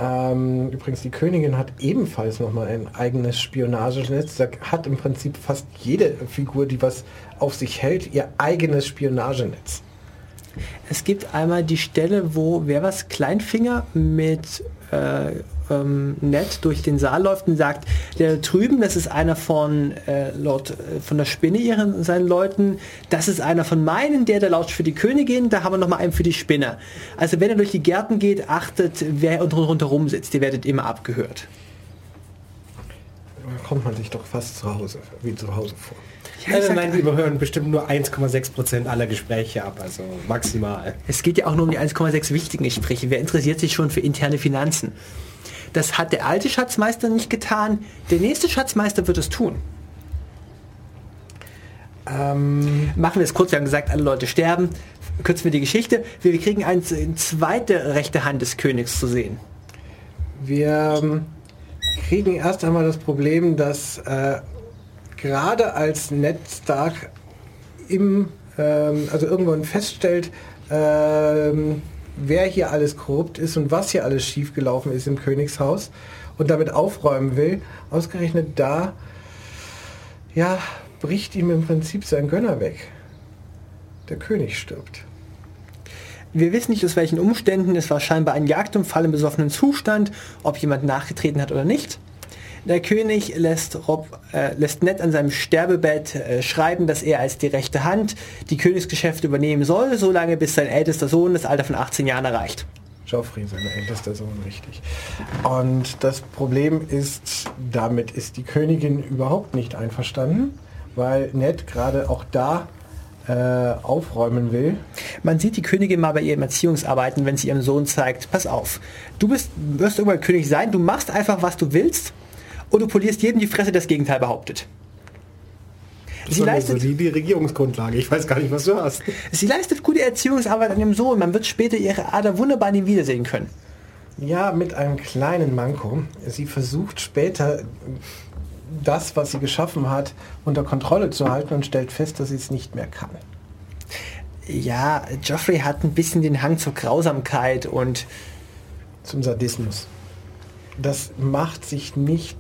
Ähm, übrigens, die Königin hat ebenfalls nochmal ein eigenes Spionagenetz. Da hat im Prinzip fast jede Figur, die was auf sich hält, ihr eigenes Spionagenetz. Es gibt einmal die Stelle, wo wer was Kleinfinger mit äh, ähm, Ned durch den Saal läuft und sagt, der drüben, das ist einer von äh, Lord äh, von der Spinne ihren seinen Leuten, das ist einer von meinen, der der lauscht für die Königin, da haben wir noch mal einen für die Spinne. Also wenn er durch die Gärten geht, achtet, wer rundherum sitzt, ihr werdet immer abgehört. Da kommt man sich doch fast zu Hause, wie zu Hause vor. Ja, also nein, wir überhören bestimmt nur 1,6% aller Gespräche ab, also maximal. Es geht ja auch nur um die 1,6 wichtigen Gespräche. Wer interessiert sich schon für interne Finanzen? Das hat der alte Schatzmeister nicht getan. Der nächste Schatzmeister wird es tun. Ähm, Machen wir es kurz. Wir haben gesagt, alle Leute sterben. Kürzen wir die Geschichte. Wir kriegen eine zweite rechte Hand des Königs zu sehen. Wir ähm, kriegen erst einmal das Problem, dass äh, gerade als Ned Stark im, ähm, also irgendwann feststellt, ähm, wer hier alles korrupt ist und was hier alles schiefgelaufen ist im Königshaus und damit aufräumen will, ausgerechnet da, ja, bricht ihm im Prinzip sein Gönner weg. Der König stirbt. Wir wissen nicht aus welchen Umständen, es war scheinbar ein Jagdunfall im besoffenen Zustand, ob jemand nachgetreten hat oder nicht. Der König lässt, Rob, äh, lässt Ned an seinem Sterbebett äh, schreiben, dass er als die rechte Hand die Königsgeschäfte übernehmen soll, solange bis sein ältester Sohn das Alter von 18 Jahren erreicht. Joffrey, sein ältester Sohn, richtig. Und das Problem ist, damit ist die Königin überhaupt nicht einverstanden, weil Ned gerade auch da äh, aufräumen will. Man sieht die Königin mal bei ihren Erziehungsarbeiten, wenn sie ihrem Sohn zeigt, pass auf, du bist, wirst irgendwann König sein, du machst einfach, was du willst und du polierst jedem die Fresse, das Gegenteil behauptet. Das sie leistet so die, die, Regierungsgrundlage. Ich weiß gar nicht, was du hast. Sie leistet gute Erziehungsarbeit an dem Sohn. Man wird später ihre Ader wunderbar in ihm wiedersehen können. Ja, mit einem kleinen Manko. Sie versucht später das, was sie geschaffen hat, unter Kontrolle zu halten und stellt fest, dass sie es nicht mehr kann. Ja, Geoffrey hat ein bisschen den Hang zur Grausamkeit und zum Sadismus das macht sich nicht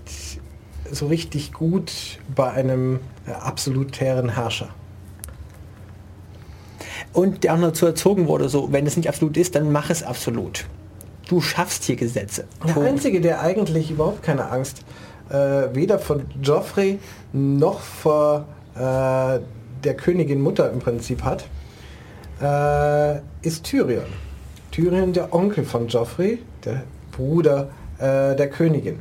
so richtig gut bei einem äh, absolutären Herrscher. Und der auch noch dazu erzogen wurde, so, wenn es nicht absolut ist, dann mach es absolut. Du schaffst hier Gesetze. Der Punkt. Einzige, der eigentlich überhaupt keine Angst äh, weder vor Joffrey noch vor äh, der Königin Mutter im Prinzip hat, äh, ist Tyrion. Tyrion, der Onkel von Joffrey, der Bruder äh, der Königin.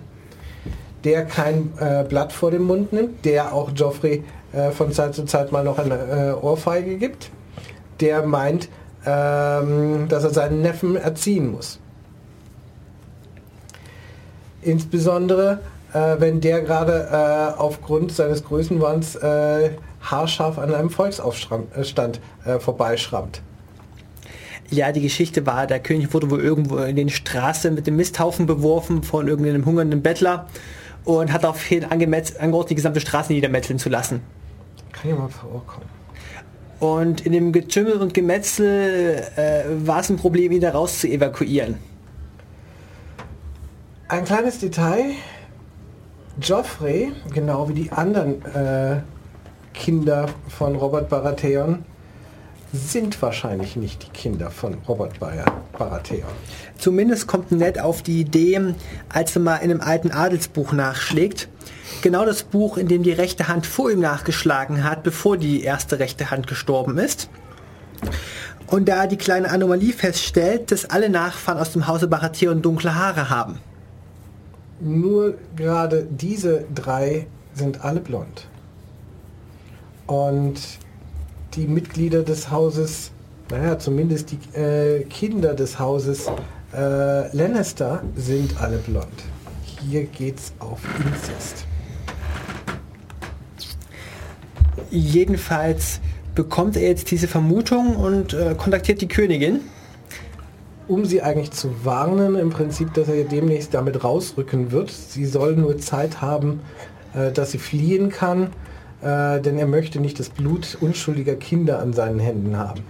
Der kein äh, Blatt vor den Mund nimmt, der auch Joffrey äh, von Zeit zu Zeit mal noch eine äh, Ohrfeige gibt, der meint, ähm, dass er seinen Neffen erziehen muss. Insbesondere, äh, wenn der gerade äh, aufgrund seines Größenwands haarscharf an einem Volksaufstand vorbeischrammt. Ja, die Geschichte war, der König wurde wohl irgendwo in den Straßen mit dem Misthaufen beworfen von irgendeinem hungernden Bettler und hat daraufhin angeordnet, die gesamte Straße niedermetzeln zu lassen. Kann ja mal vorkommen. Und in dem Getümmel und Gemetzel äh, war es ein Problem, ihn da raus zu evakuieren. Ein kleines Detail. Joffrey, genau wie die anderen äh, Kinder von Robert Baratheon, sind wahrscheinlich nicht die Kinder von Robert Baratheon. Zumindest kommt Ned auf die Idee, als er mal in einem alten Adelsbuch nachschlägt, genau das Buch, in dem die rechte Hand vor ihm nachgeschlagen hat, bevor die erste rechte Hand gestorben ist. Und da die kleine Anomalie feststellt, dass alle Nachfahren aus dem Hause Baratheon dunkle Haare haben. Nur gerade diese drei sind alle blond. Und die Mitglieder des Hauses, naja, zumindest die äh, Kinder des Hauses äh, Lannister sind alle blond. Hier geht's auf Inzest. Jedenfalls bekommt er jetzt diese Vermutung und äh, kontaktiert die Königin. um sie eigentlich zu warnen, im Prinzip, dass er demnächst damit rausrücken wird. Sie soll nur Zeit haben, äh, dass sie fliehen kann, äh, denn er möchte nicht das Blut unschuldiger Kinder an seinen Händen haben.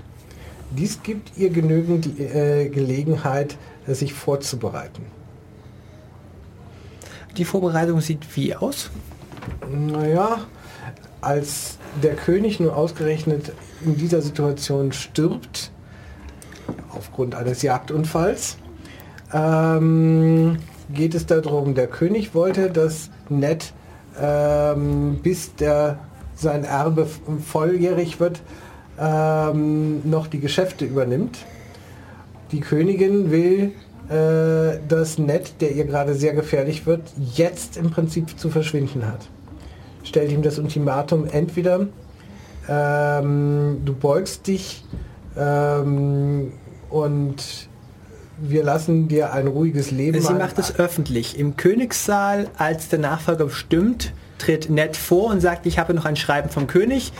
Dies gibt ihr genügend äh, Gelegenheit, sich vorzubereiten. Die Vorbereitung sieht wie aus? Naja, als der König nur ausgerechnet in dieser Situation stirbt, aufgrund eines Jagdunfalls, ähm, geht es darum, der König wollte, dass Ned ähm, bis der, sein Erbe volljährig wird, ähm, noch die Geschäfte übernimmt. Die Königin will, äh, dass Ned, der ihr gerade sehr gefährlich wird, jetzt im Prinzip zu verschwinden hat. Stellt ihm das Ultimatum, entweder ähm, du beugst dich ähm, und wir lassen dir ein ruhiges Leben. Sie macht es öffentlich. Im Königssaal, als der Nachfolger bestimmt, tritt Ned vor und sagt, ich habe noch ein Schreiben vom König.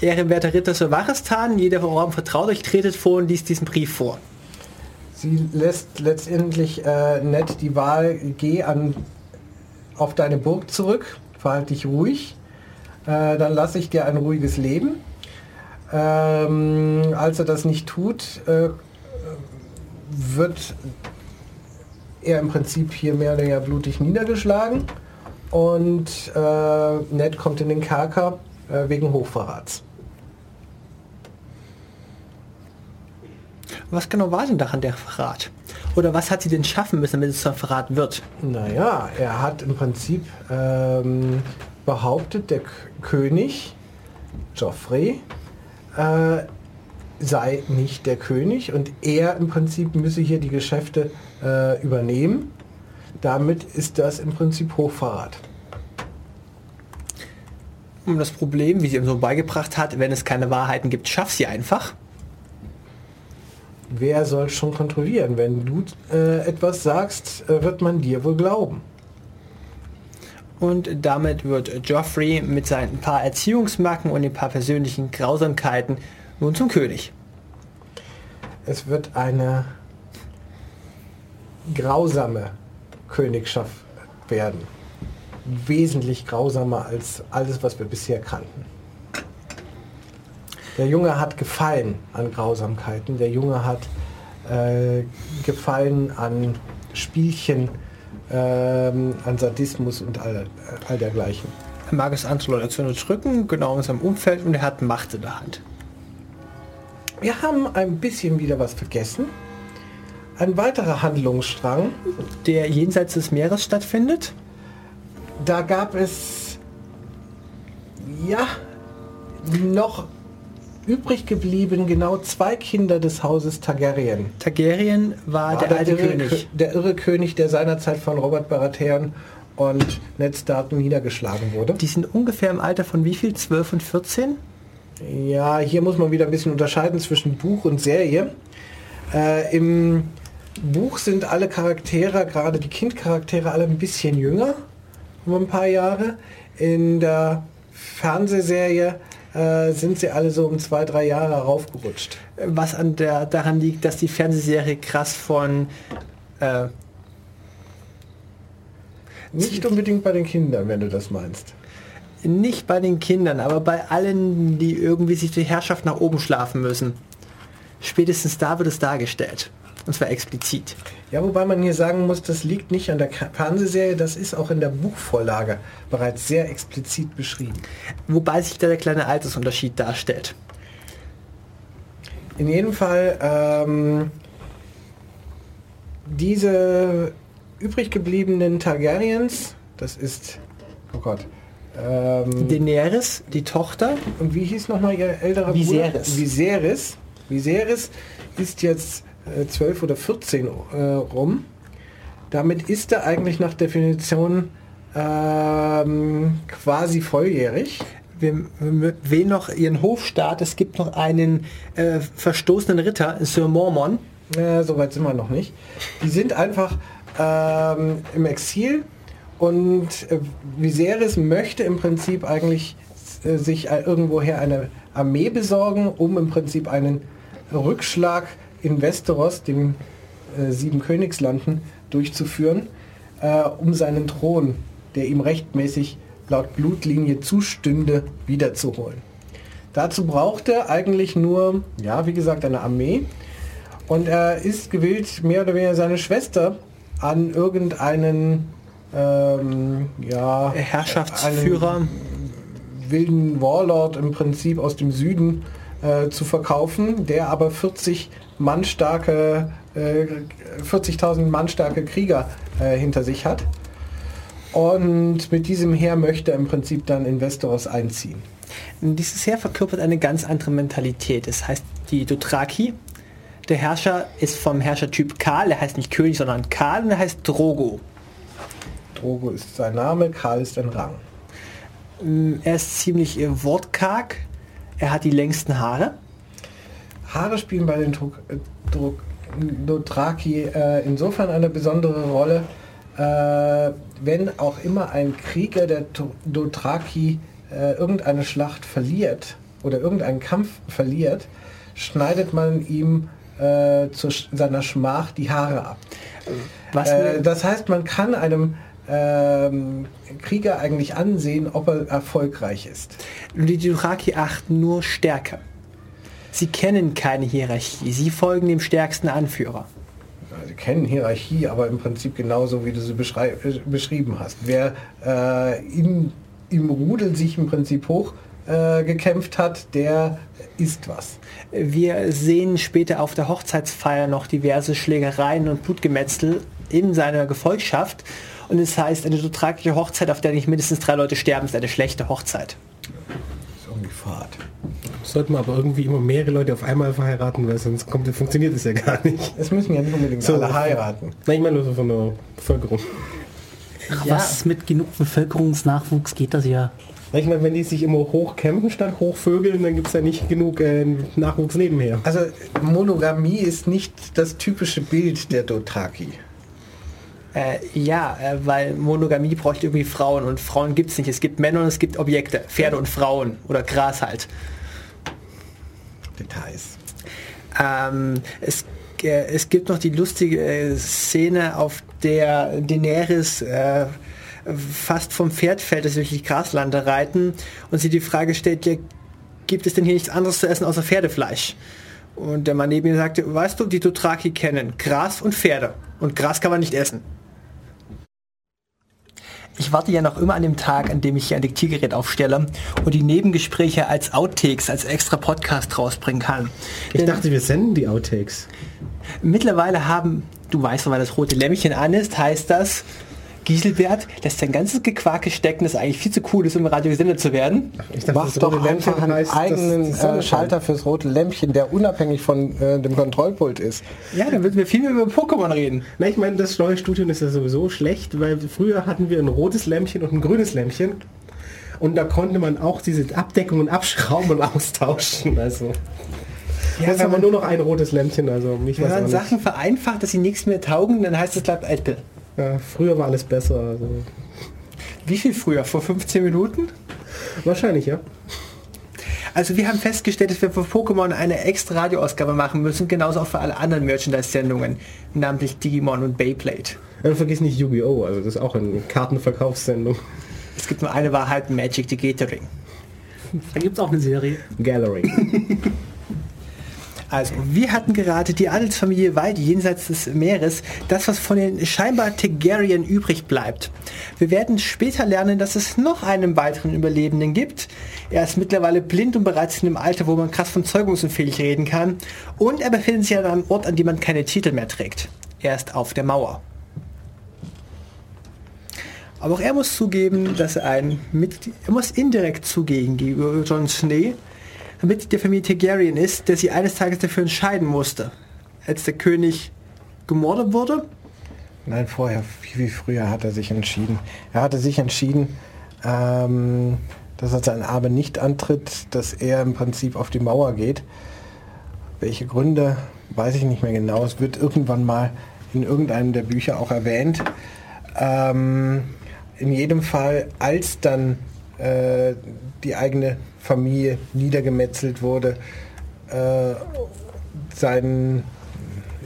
Ehrenwerter Ritter so Warestan, jeder Raum vertraut euch, tretet vor und liest diesen Brief vor. Sie lässt letztendlich äh, Ned die Wahl, geh an, auf deine Burg zurück, verhalte dich ruhig, äh, dann lasse ich dir ein ruhiges Leben. Ähm, als er das nicht tut, äh, wird er im Prinzip hier mehr oder weniger blutig niedergeschlagen und äh, Ned kommt in den Kerker äh, wegen Hochverrats. Was genau war denn daran der Verrat? Oder was hat sie denn schaffen müssen, damit es zum Verrat wird? Naja, er hat im Prinzip ähm, behauptet, der K König, Joffrey, äh, sei nicht der König und er im Prinzip müsse hier die Geschäfte äh, übernehmen. Damit ist das im Prinzip Hochverrat. Und das Problem, wie sie ihm so beigebracht hat, wenn es keine Wahrheiten gibt, schaff sie einfach. Wer soll schon kontrollieren? Wenn du äh, etwas sagst, äh, wird man dir wohl glauben. Und damit wird Joffrey mit seinen paar Erziehungsmarken und den paar persönlichen Grausamkeiten nun zum König. Es wird eine grausame Königschaft werden. Wesentlich grausamer als alles, was wir bisher kannten. Der Junge hat Gefallen an Grausamkeiten. Der Junge hat äh, Gefallen an Spielchen, ähm, an Sadismus und all, all dergleichen. Er mag es andere Leute zu unterdrücken, genau in seinem Umfeld, und er hat Macht in der Hand. Wir haben ein bisschen wieder was vergessen. Ein weiterer Handlungsstrang. Der jenseits des Meeres stattfindet. Da gab es ja noch übrig geblieben genau zwei Kinder des Hauses Targaryen. Targaryen war, War der alte irre, König. Kö- Der irre König, der seinerzeit von Robert Baratheon und Ned Stark niedergeschlagen wurde. Die sind ungefähr im Alter von wie viel? 12 und 14? Ja, hier muss man wieder ein bisschen unterscheiden zwischen Buch und Serie. Äh, Im Buch sind alle Charaktere, gerade die Kindcharaktere, alle ein bisschen jünger, um ein paar Jahre. In der Fernsehserie äh, sind sie alle so um zwei, drei Jahre raufgerutscht. Was an der, daran liegt, dass die Fernsehserie krass von äh, Nicht unbedingt bei den Kindern, wenn du das meinst. Nicht bei den Kindern, aber bei allen, die irgendwie sich die Herrschaft nach oben schlafen müssen. Spätestens da wird es dargestellt. Und zwar explizit. Ja, wobei man hier sagen muss, das liegt nicht an der Fernsehserie, das ist auch in der Buchvorlage bereits sehr explizit beschrieben. Wobei sich da der kleine Altersunterschied darstellt. In jedem Fall, ähm, diese übrig gebliebenen Targaryens, das ist, oh Gott, ähm, Daenerys, die Tochter, und wie hieß nochmal ihr älterer Viserys. Bruder? Viserys. Viserys ist jetzt äh, 12 oder 14 äh, rum. Damit ist er eigentlich nach Definition ähm, quasi volljährig. wir, wir wählen noch ihren Hofstaat. Es gibt noch einen äh, verstoßenen Ritter, Sir Mormon. Äh, Soweit sind wir noch nicht. Die sind einfach ähm, im Exil und äh, Viserys möchte im Prinzip eigentlich äh, sich äh, irgendwoher eine Armee besorgen, um im Prinzip einen Rückschlag in Westeros, dem äh, sieben Königslanden durchzuführen, äh, um seinen Thron, der ihm rechtmäßig laut Blutlinie zustünde, wiederzuholen. Dazu braucht er eigentlich nur, ja, wie gesagt, eine Armee. Und er ist gewillt, mehr oder weniger seine Schwester an irgendeinen ähm, ja, Herrschaftsführer. wilden Warlord im Prinzip aus dem Süden äh, zu verkaufen, der aber 40 Mann starke, äh, 40.000 Mann starke Krieger äh, hinter sich hat. Und mit diesem Heer möchte er im Prinzip dann in Westeros einziehen. Dieses Heer verkörpert eine ganz andere Mentalität. Es heißt die Dothraki. Der Herrscher ist vom Herrschertyp Karl. Er heißt nicht König, sondern Karl und er heißt Drogo. Drogo ist sein Name, Karl ist ein Rang. Ähm, Er ist ziemlich äh, wortkarg. Er hat die längsten Haare. Haare spielen bei den äh, Dothraki äh, insofern eine besondere Rolle, äh, wenn auch immer ein Krieger der Do- Dothraki äh, irgendeine Schlacht verliert oder irgendeinen Kampf verliert, schneidet man ihm äh, zu seiner Schmach die Haare ab. Was das heißt, man kann einem ähm, Krieger eigentlich ansehen, ob er erfolgreich ist. die Dothraki achten nur Stärke. Sie kennen keine Hierarchie. Sie folgen dem stärksten Anführer. Sie kennen Hierarchie, aber im Prinzip genauso, wie du sie beschrieben hast. Wer äh, in, im Rudel sich im Prinzip hoch äh, gekämpft hat, der ist was. Wir sehen später auf der Hochzeitsfeier noch diverse Schlägereien und Blutgemetzel in seiner Gefolgschaft. Und es heißt, eine dotrakische Hochzeit, auf der nicht mindestens drei Leute sterben, ist eine schlechte Hochzeit. ist irgendwie Fahrt. Sollten wir aber irgendwie immer mehrere Leute auf einmal verheiraten, weil sonst kommt, funktioniert es ja gar nicht. Es müssen ja nicht unbedingt So. alle heiraten. Nein, ich meine nur so von der Bevölkerung. Ach, was mit genug Bevölkerungsnachwuchs geht das ja. Ich meine, wenn die sich immer hochkämpfen statt hochvögeln, dann gibt es ja nicht genug äh, Nachwuchs nebenher. Also Monogamie ist nicht das typische Bild der Dothraki. Äh, ja, äh, weil Monogamie bräuchte irgendwie Frauen und Frauen gibt es nicht. Es gibt Männer und es gibt Objekte, Pferde und Frauen oder Gras halt. Details. Ähm, es, äh, es gibt noch die lustige äh, Szene, auf der Daenerys äh, fast vom Pferd fällt, dass sie durch die Graslande reiten und sie die Frage stellt, ja, gibt es denn hier nichts anderes zu essen außer Pferdefleisch? Und der Mann neben ihr sagte, weißt du, die Dothraki kennen Gras und Pferde. Und Gras kann man nicht essen. Ich warte ja noch immer an dem Tag, an dem ich hier ein Diktiergerät aufstelle und die Nebengespräche als Outtakes, als extra Podcast rausbringen kann. Ich Denn- dachte, wir senden die Outtakes. Mittlerweile haben, du weißt, weil das rote Lämpchen an ist, heißt das, Giselbert lässt sein ganzes Gequake stecken, das eigentlich viel zu cool ist, um im Radio gesendet zu werden. Ich dachte, Mach das doch rote Lämpchen einfach einen heißt, eigenen Sonne äh, Schalter fürs rote Lämpchen, der unabhängig von äh, dem Kontrollpult ist. Ja, dann würden wir viel mehr über Pokémon reden. Na, ich meine, das neue Studio ist ja sowieso schlecht, weil früher hatten wir ein rotes Lämpchen und ein grünes Lämpchen. Und da konnte man auch diese Abdeckungen abschrauben und *laughs* austauschen. Also. Ja, Jetzt haben wir nur noch ein rotes Lämpchen, also ich wenn man. Sachen vereinfacht, dass sie nichts mehr taugen, dann heißt es bleibt Apple. Ja, früher war alles besser. Also. Wie viel früher? Vor 15 Minuten? Wahrscheinlich, ja. Also wir haben festgestellt, dass wir für Pokémon eine extra Radioausgabe machen müssen, genauso auch für alle anderen Merchandise-Sendungen, namentlich Digimon und Beyblade. Und vergiss nicht Yu-Gi-Oh! Also das ist auch eine Kartenverkaufssendung. Es gibt nur eine Wahrheit, Magic the Gathering. Da gibt es auch eine Serie. Gallery. *laughs* Also, wir hatten gerade die Adelsfamilie weit jenseits des Meeres, das, was von den scheinbar Targaryen übrig bleibt. Wir werden später lernen, dass es noch einen weiteren Überlebenden gibt. Er ist mittlerweile blind und bereits in einem Alter, wo man krass von zeugungsunfähig reden kann. Und er befindet sich an einem Ort, an dem man keine Titel mehr trägt. Er ist auf der Mauer. Aber auch er muss zugeben, dass er ein Mitglied, er muss indirekt zugeben gegenüber Jon Schnee, ein Mitglied der Familie Targaryen ist, der sich eines Tages dafür entscheiden musste. Als der König gemordet wurde, Nein, vorher, viel, viel früher hat er sich entschieden. Er hatte sich entschieden, ähm, dass er sein Erbe nicht antritt, dass er im Prinzip auf die Mauer geht. Welche Gründe, weiß ich nicht mehr genau. Es wird irgendwann mal in irgendeinem der Bücher auch erwähnt. Ähm, in jedem Fall, als dann äh, die eigene Familie niedergemetzelt wurde, äh, sein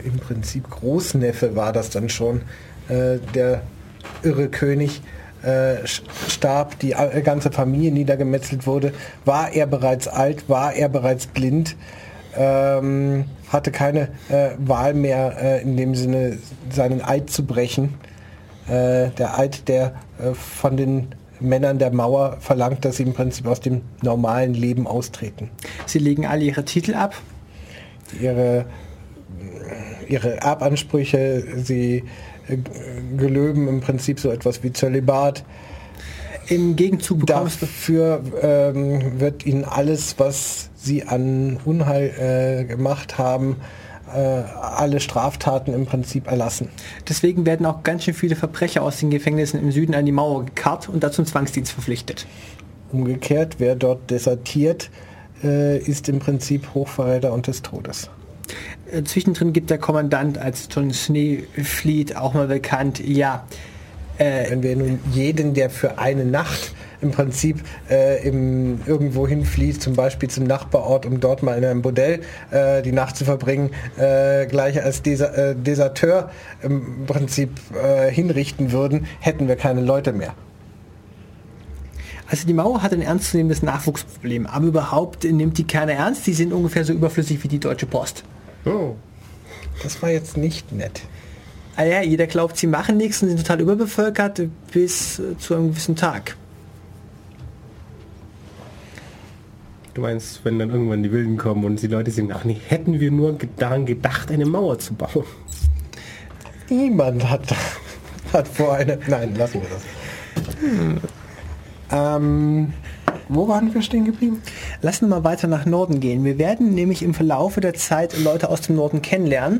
im Prinzip Großneffe war das dann schon, äh, der irre König äh, starb, die ganze Familie niedergemetzelt wurde, war er bereits alt, war er bereits blind, ähm, hatte keine äh, Wahl mehr äh, in dem Sinne seinen Eid zu brechen. Der Eid, der von den Männern der Mauer verlangt, dass sie im Prinzip aus dem normalen Leben austreten. Sie legen alle ihre Titel ab. Ihre, ihre Erbansprüche, sie äh, gelöben im Prinzip so etwas wie Zölibat. Im Gegenzug bekommst Dafür ähm, wird ihnen alles, was sie an Unheil äh, gemacht haben, alle Straftaten im Prinzip erlassen. Deswegen werden auch ganz schön viele Verbrecher aus den Gefängnissen im Süden an die Mauer gekarrt und dazu zum Zwangsdienst verpflichtet. Umgekehrt, wer dort desertiert, äh, ist im Prinzip Hochverräter und des Todes. Äh, Zwischendrin gibt der Kommandant als John Schneefleet auch mal bekannt, ja, äh, Wenn wir nun jeden, der für eine Nacht im Prinzip äh, im, irgendwo hinflieht, zum Beispiel zum Nachbarort, um dort mal in einem Bordell äh, die Nacht zu verbringen, äh, gleich als Desa äh, Deserteur im Prinzip äh, hinrichten würden, hätten wir keine Leute mehr. also die Mauer hat ein ernstzunehmendes Nachwuchsproblem, aber überhaupt nimmt die keiner ernst, die sind ungefähr so überflüssig wie die Deutsche Post. Oh. Das war jetzt nicht nett. Ah ja, jeder glaubt, sie machen nichts und sind total überbevölkert bis äh, zu einem gewissen Tag. Du meinst, wenn dann irgendwann die Wilden kommen und die Leute sagen, ach nee, hätten wir nur daran gedacht, eine Mauer zu bauen. Niemand hat, hat vor eine... Nein, lassen wir das. Ähm, wo waren wir stehen geblieben? Lassen wir mal weiter nach Norden gehen. Wir werden nämlich im Verlaufe der Zeit Leute aus dem Norden kennenlernen,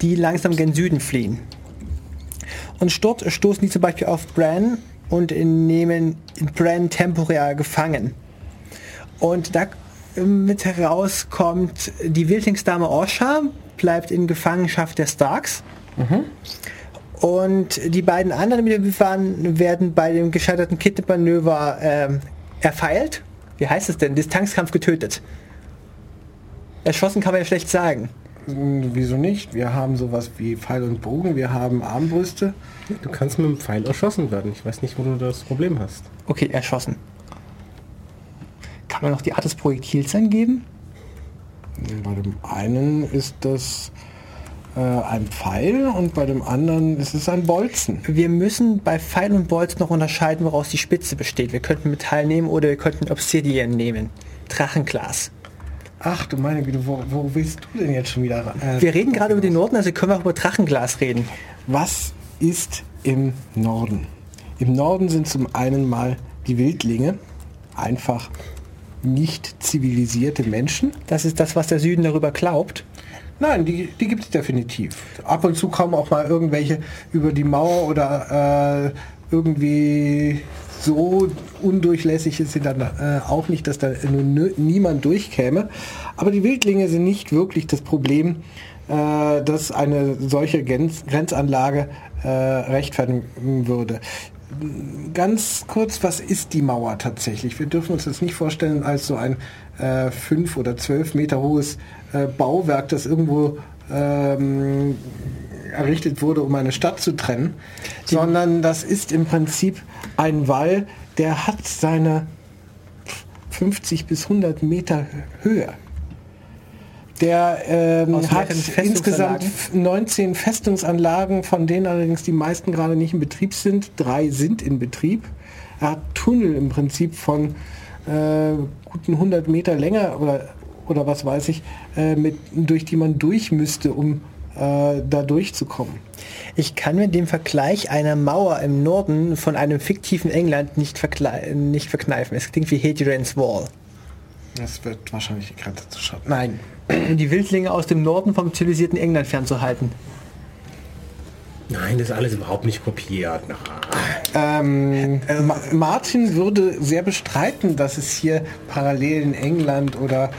die langsam gen Süden fliehen. Und dort stoßen die zum Beispiel auf Bran und nehmen Bran temporär gefangen. Und da mit herauskommt, die Wildlingsdame Orsha bleibt in Gefangenschaft der Starks. Und die beiden anderen, die wir waren, werden bei dem gescheiterten Kidnap-Manöver ähm, erfeilt. Wie heißt es denn? Distanzkampf getötet. Erschossen kann man ja schlecht sagen. Hm, Wieso nicht? Wir haben sowas wie Pfeil und Bogen, wir haben Armbrüste. Du kannst mit dem Pfeil erschossen werden. Ich weiß nicht, wo du das Problem hast. Okay, erschossen. Kann man noch die Art des Projektils angeben? Bei dem einen ist das äh, ein Pfeil und bei dem anderen ist es ein Bolzen. Wir müssen bei Pfeil und Bolz noch unterscheiden, woraus die Spitze besteht. Wir könnten Metall nehmen oder wir könnten Obsidian nehmen. Drachenglas. Ach du meine Güte, wo, wo willst du denn jetzt schon wieder ran? Äh, Wir reden gerade über den Norden, also können wir auch über Drachenglas reden. Was ist im Norden? Im Norden sind zum einen mal die Wildlinge, einfach nicht zivilisierte Menschen. Das ist das, was der Süden darüber glaubt. Nein, die, die gibt es definitiv. Ab und zu kommen auch mal irgendwelche über die Mauer oder äh, irgendwie so undurchlässig ist sie dann äh, auch nicht, dass da nö- niemand durchkäme. Aber die Wildlinge sind nicht wirklich das Problem, äh, dass eine solche Grenz Grenzanlage äh, rechtfertigen würde. Ganz kurz, was ist die Mauer tatsächlich? Wir dürfen uns das nicht vorstellen als so ein äh, fünf oder zwölf Meter hohes äh, Bauwerk, das irgendwo ähm, errichtet wurde, um eine Stadt zu trennen, sondern das ist im Prinzip ein Wall, der hat seine 50 bis 100 Meter Höhe. Der ähm, hat insgesamt Festungsanlagen? 19 Festungsanlagen, von denen allerdings die meisten gerade nicht in Betrieb sind. Drei sind in Betrieb. Er hat Tunnel im Prinzip von äh, guten 100 Meter länger oder, oder was weiß ich, äh, mit, durch die man durch müsste, um äh, da durchzukommen. Ich kann mir den Vergleich einer Mauer im Norden von einem fiktiven England nicht, nicht verkneifen. Es klingt wie Hadrian's Wall. Das wird wahrscheinlich die Grenze zu schaffen. Nein, Um *clears throat* die Wildlinge aus dem Norden vom zivilisierten England fernzuhalten. Nein, das ist alles überhaupt nicht kopiert. Na. Ähm, Ma Martin würde sehr bestreiten, dass es hier Parallelen in England oder,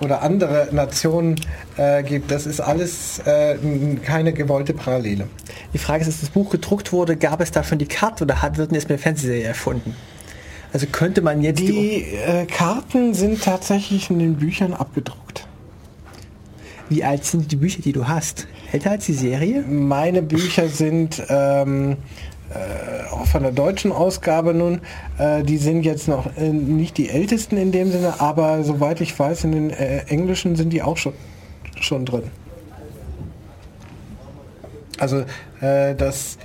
oder andere Nationen äh, gibt. Das ist alles äh, keine gewollte Parallele. Die Frage ist, als das Buch gedruckt wurde, gab es da schon die Karte oder hat, wird jetzt eine Fernsehserie erfunden? Also könnte man jetzt Die äh, Karten sind tatsächlich in den Büchern abgedruckt. Wie alt sind die Bücher, die du hast? Älter als die Serie? Meine Bücher sind ähm, äh, auch von der deutschen Ausgabe nun, äh, die sind jetzt noch äh, nicht die ältesten in dem Sinne, aber soweit ich weiß, in den äh, englischen sind die auch schon, schon drin. Also äh, das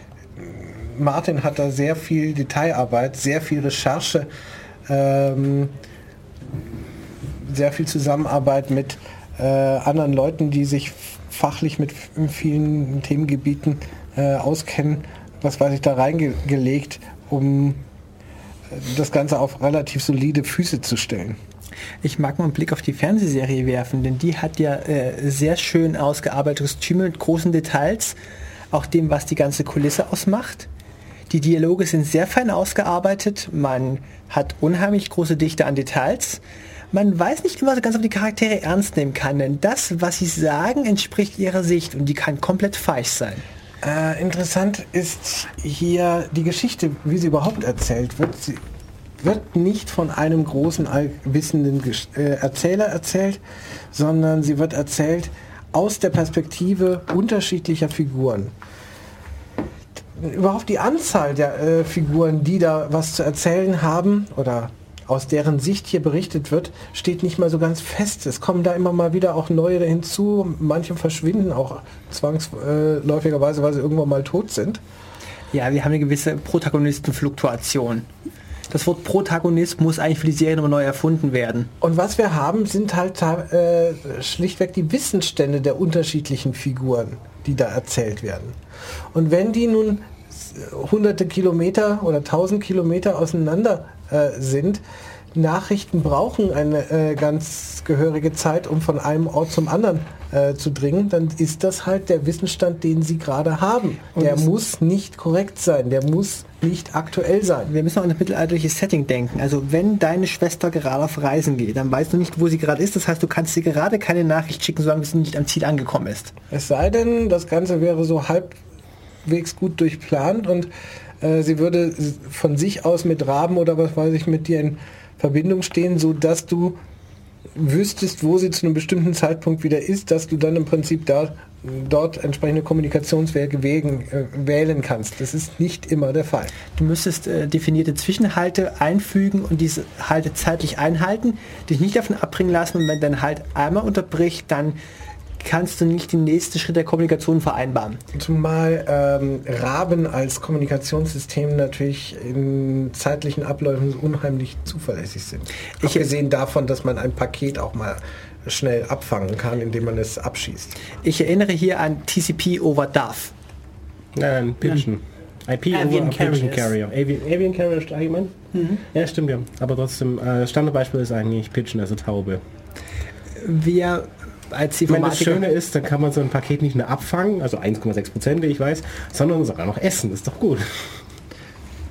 Martin hat da sehr viel Detailarbeit, sehr viel Recherche, ähm, sehr viel Zusammenarbeit mit äh, anderen Leuten, die sich fachlich mit vielen Themengebieten äh, auskennen, was weiß ich, da reingelegt, um das Ganze auf relativ solide Füße zu stellen. Ich mag mal einen Blick auf die Fernsehserie werfen, denn die hat ja äh, sehr schön ausgearbeitete Kostüme mit großen Details, auch dem, was die ganze Kulisse ausmacht. Die Dialoge sind sehr fein ausgearbeitet, man hat unheimlich große Dichte an Details. Man weiß nicht immer so ganz, ob die Charaktere ernst nehmen kann, denn das, was sie sagen, entspricht ihrer Sicht und die kann komplett falsch sein. Äh, interessant ist hier die Geschichte, wie sie überhaupt erzählt wird. Sie wird nicht von einem großen allwissenden Gesch äh, Erzähler erzählt, sondern sie wird erzählt aus der Perspektive unterschiedlicher Figuren. Überhaupt die Anzahl der äh, Figuren, die da was zu erzählen haben oder aus deren Sicht hier berichtet wird, steht nicht mal so ganz fest. Es kommen da immer mal wieder auch neue hinzu. Manche verschwinden auch zwangsläufigerweise, weil sie irgendwann mal tot sind. Ja, wir haben eine gewisse Protagonistenfluktuation. Das Wort Protagonist muss eigentlich für die Serie nochmal neu erfunden werden. Und was wir haben, sind halt äh, schlichtweg die Wissensstände der unterschiedlichen Figuren, die da erzählt werden. Und wenn die nun hunderte Kilometer oder tausend Kilometer auseinander äh, sind. Nachrichten brauchen eine äh, ganz gehörige Zeit, um von einem Ort zum anderen äh, zu dringen, dann ist das halt der Wissensstand, den sie gerade haben. Und der muss nicht korrekt sein, der muss nicht aktuell sein. Wir müssen auch an das mittelalterliche Setting denken. Also wenn deine Schwester gerade auf Reisen geht, dann weißt du nicht, wo sie gerade ist. Das heißt, du kannst sie gerade keine Nachricht schicken, solange sie nicht am Ziel angekommen ist. Es sei denn, das Ganze wäre so halbwegs gut durchplant und äh, sie würde von sich aus mit Raben oder was weiß ich mit dir in Verbindung stehen, so dass du wüsstest, wo sie zu einem bestimmten Zeitpunkt wieder ist, dass du dann im Prinzip da dort entsprechende Kommunikationswege wägen, äh, wählen kannst. Das ist nicht immer der Fall. Du müsstest äh, definierte Zwischenhalte einfügen und diese Halte zeitlich einhalten, dich nicht davon abbringen lassen und wenn dein Halt einmal unterbricht, dann kannst du nicht den nächsten Schritt der Kommunikation vereinbaren. Zumal ähm, Raben als Kommunikationssystem natürlich in zeitlichen Abläufen unheimlich zuverlässig sind. Ich Abgesehen davon, dass man ein Paket auch mal schnell abfangen kann, indem man es abschießt. Ich erinnere hier an TCP over DAF. Nein, Pitchen. IP Avian over Carrier. Carrier. Avian, Avian Carrier allgemein? Mhm. Ja, stimmt ja. Aber trotzdem, äh, Standardbeispiel ist eigentlich Pitchen, also Taube. Wir als Wenn das Schöne ist, dann kann man so ein Paket nicht nur abfangen, also 1,6 Prozent, wie ich weiß, sondern sogar noch essen. Das ist doch gut.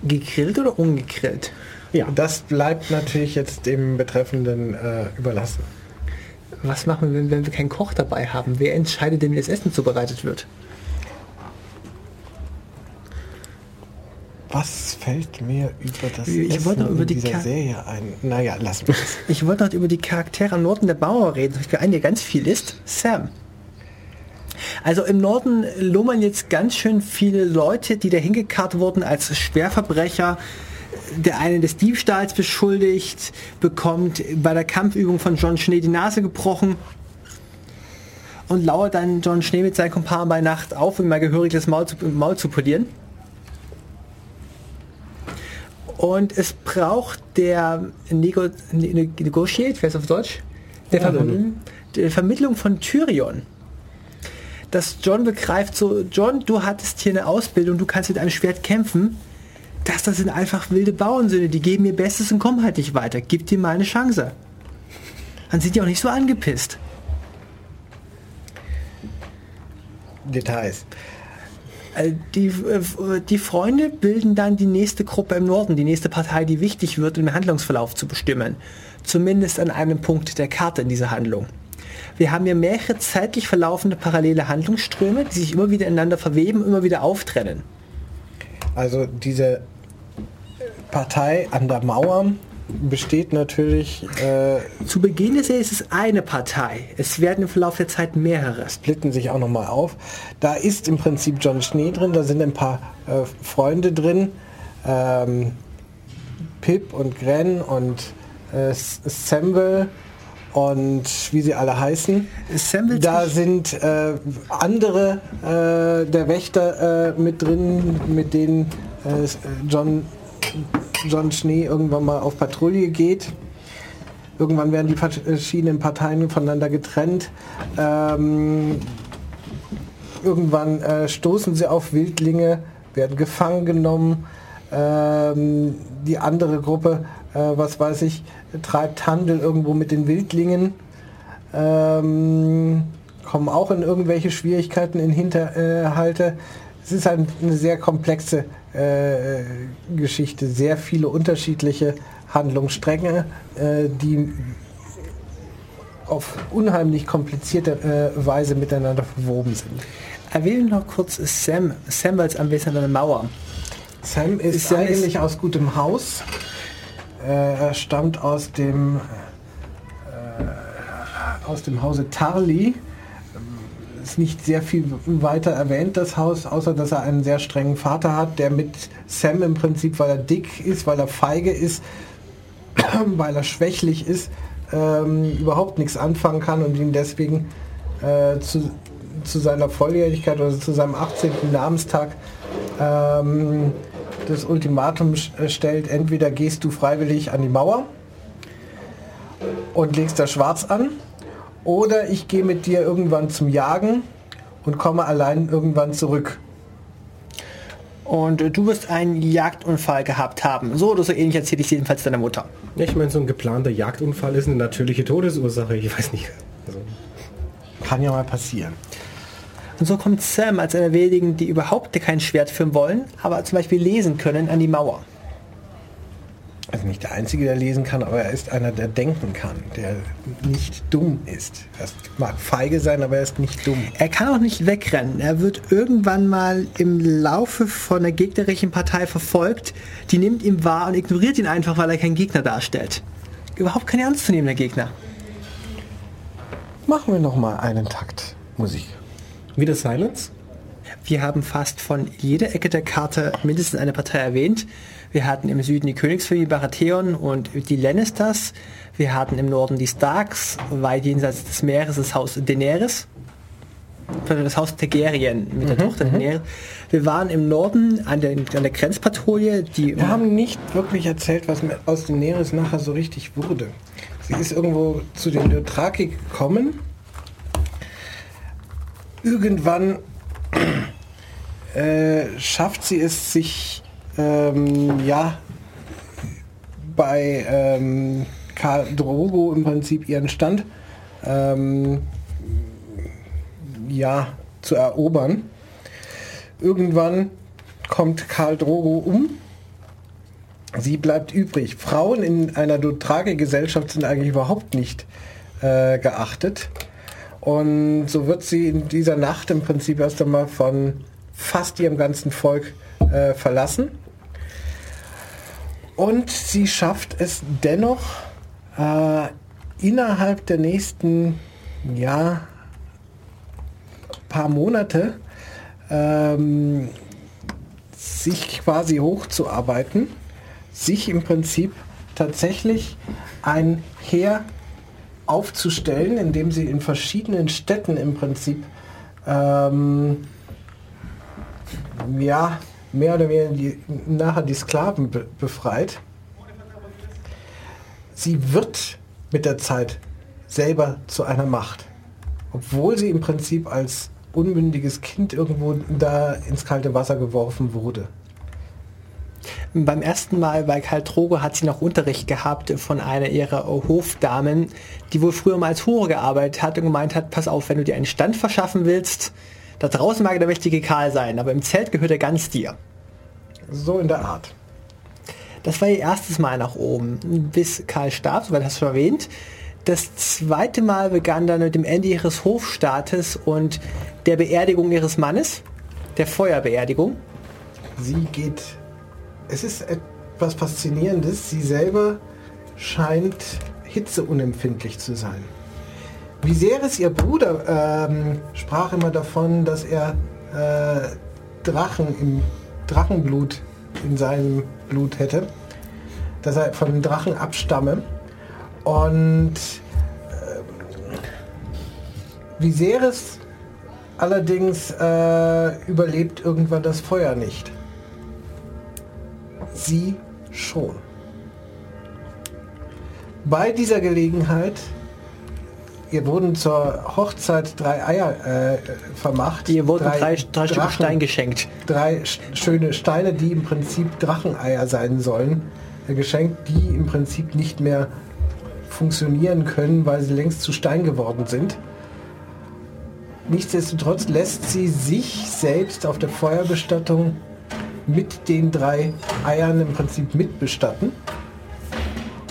Gegrillt oder ungegrillt? Ja. Das bleibt natürlich jetzt dem Betreffenden äh, überlassen. Was machen wir, wenn wir keinen Koch dabei haben? Wer entscheidet denn, wie das Essen zubereitet wird? Was fällt mir über das ich Essen wollte noch über die dieser Serie ein? Naja, lass mich. *laughs* Ich wollte noch über die Charaktere am Norden der Bauer reden. Für einen, der ganz viel ist, Sam. Also im Norden lummern jetzt ganz schön viele Leute, die da hingekarrt wurden als Schwerverbrecher. Der eine des Diebstahls beschuldigt, bekommt bei der Kampfübung von John Schnee die Nase gebrochen und lauert dann John Schnee mit seinen Kumpanen bei Nacht auf, um mal gehörig das Maul zu, Maul zu polieren. Und es braucht der Nego ne-, Negotiate, wer ist auf Deutsch? Der, ja, Vermittlung, der Vermittlung von Tyrion. Dass John begreift, so, John, du hattest hier eine Ausbildung, du kannst mit einem Schwert kämpfen. Das, das sind einfach wilde Bauernsöhne, die geben ihr Bestes und kommen halt nicht weiter. Gib dir mal eine Chance. Dann sind die auch nicht so angepisst. Details. Äh, die, äh, die Freunde bilden dann die nächste Gruppe im Norden, die nächste Partei, die wichtig wird, um den Handlungsverlauf zu bestimmen. Zumindest an einem Punkt der Karte in dieser Handlung. Wir haben hier mehrere zeitlich verlaufende parallele Handlungsströme, die sich immer wieder ineinander verweben, immer wieder auftrennen. Also diese Partei an der Mauer besteht natürlich, äh, Zu Beginn ist es eine Partei. Es werden im Verlauf der Zeit mehrere. splitten sich auch nochmal auf. Da ist im Prinzip John Schnee drin, da sind ein paar äh, Freunde drin. Ähm, Pip und Gren und äh, S- Samwell und wie sie alle heißen. Samwell Da sind äh, andere äh, der Wächter äh, mit drin, mit denen äh, John, John Schnee irgendwann mal auf Patrouille geht. Irgendwann werden die verschiedenen Parteien voneinander getrennt. Ähm, irgendwann äh, stoßen sie auf Wildlinge, werden gefangen genommen. Ähm, die andere Gruppe, äh, was weiß ich, treibt Handel irgendwo mit den Wildlingen. Ähm, kommen auch in irgendwelche Schwierigkeiten in Hinterhalte. Es ist ein- eine sehr komplexe äh, Geschichte, sehr viele unterschiedliche Handlungsstränge, äh, die auf unheimlich komplizierte äh, Weise miteinander verwoben sind. Erwähnen noch kurz Sam, Samwells Anwesen an der Mauer. Sam ist, Ist eigentlich aus gutem Haus. Äh, er stammt aus dem äh, aus dem Hause Tarly. Ist nicht sehr viel weiter erwähnt, das Haus, außer dass er einen sehr strengen Vater hat, der mit Sam im Prinzip, weil er dick ist, weil er feige ist, *clears throat* weil er schwächlich ist, ähm, überhaupt nichts anfangen kann und ihn deswegen äh, zu, zu seiner Volljährigkeit oder zu seinem 18. Namenstag ähm, das Ultimatum äh, stellt, entweder gehst du freiwillig an die Mauer und legst da schwarz an, oder ich gehe mit dir irgendwann zum Jagen und komme allein irgendwann zurück. Und äh, du wirst einen Jagdunfall gehabt haben. So oder so ähnlich erzähle ich jedenfalls deiner Mutter. Ja, Ich meine, so ein geplanter Jagdunfall ist eine natürliche Todesursache. Ich weiß nicht. Also, Kann ja mal passieren. Und so kommt Sam als einer wenigen, die überhaupt kein Schwert führen wollen, aber zum Beispiel lesen können, an die Mauer. Also nicht der Einzige, der lesen kann, aber er ist einer, der denken kann, der nicht dumm ist. Er mag feige sein, aber er ist nicht dumm. Er kann auch nicht wegrennen. Er wird irgendwann mal im Laufe von der gegnerischen Partei verfolgt. Die nimmt ihn wahr und ignoriert ihn einfach, weil er kein Gegner darstellt. Überhaupt kein ernstzunehmender Gegner. Machen wir noch mal einen Takt Musik. wieder Silence? Wir haben fast von jeder Ecke der Karte mindestens eine Partei erwähnt. Wir hatten im Süden die Königsfamilie Baratheon und die Lannisters. Wir hatten im Norden die Starks, weit jenseits des Meeres das Haus Daenerys. Das Haus Targaryen mit der Tochter Daenerys. Wir waren im Norden an der, an der Grenzpatrouille, die Wir haben nicht wirklich erzählt, was aus den Neres nachher so richtig wurde. Sie ist irgendwo zu den Dothraki gekommen. Irgendwann äh, schafft sie es sich, ähm, ja, bei ähm, Karl Drogo im Prinzip ihren Stand ähm, ja, zu erobern. Irgendwann kommt Karl Drogo um Sie bleibt übrig. Frauen in einer Dothraki-Gesellschaft sind eigentlich überhaupt nicht äh, geachtet. Und so wird sie in dieser Nacht im Prinzip erst einmal von fast ihrem ganzen Volk äh, verlassen. Und sie schafft es dennoch äh, innerhalb der nächsten ja, paar Monate ähm, sich quasi hochzuarbeiten, sich im Prinzip tatsächlich ein Heer aufzustellen, indem sie in verschiedenen Städten im Prinzip ähm, ja, mehr oder weniger die, nachher die Sklaven be befreit. Sie wird mit der Zeit selber zu einer Macht, obwohl sie im Prinzip als unmündiges Kind irgendwo da ins kalte Wasser geworfen wurde. Beim ersten Mal bei Karl Drogo hat sie noch Unterricht gehabt von einer ihrer Hofdamen, die wohl früher mal als Hure gearbeitet hat und gemeint hat, pass auf, wenn du dir einen Stand verschaffen willst, da draußen mag der mächtige Karl sein, aber im Zelt gehört er ganz dir. So in der Art. Das war ihr erstes Mal nach oben, bis Karl starb, soweit hast du erwähnt. Das zweite Mal begann dann mit dem Ende ihres Hofstaates und der Beerdigung ihres Mannes, der Feuerbeerdigung. Sie geht. Es ist etwas Faszinierendes. Sie selber scheint hitzeunempfindlich zu sein. Viserys, ihr Bruder, ähm, sprach immer davon, dass er äh, Drachen im Drachenblut in seinem Blut hätte, dass er von Drachen abstamme. Und äh, Viserys allerdings äh, überlebt irgendwann das Feuer nicht. Sie schon. Bei dieser Gelegenheit ihr wurden zur Hochzeit drei Eier äh, vermacht. Ihr wurden drei, drei, drei Stück Stein geschenkt. drei sch- schöne Steine, die im Prinzip Dracheneier sein sollen, äh, geschenkt, die im Prinzip nicht mehr funktionieren können, weil sie längst zu Stein geworden sind. Nichtsdestotrotz lässt sie sich selbst auf der Feuerbestattung mit den drei Eiern im Prinzip mitbestatten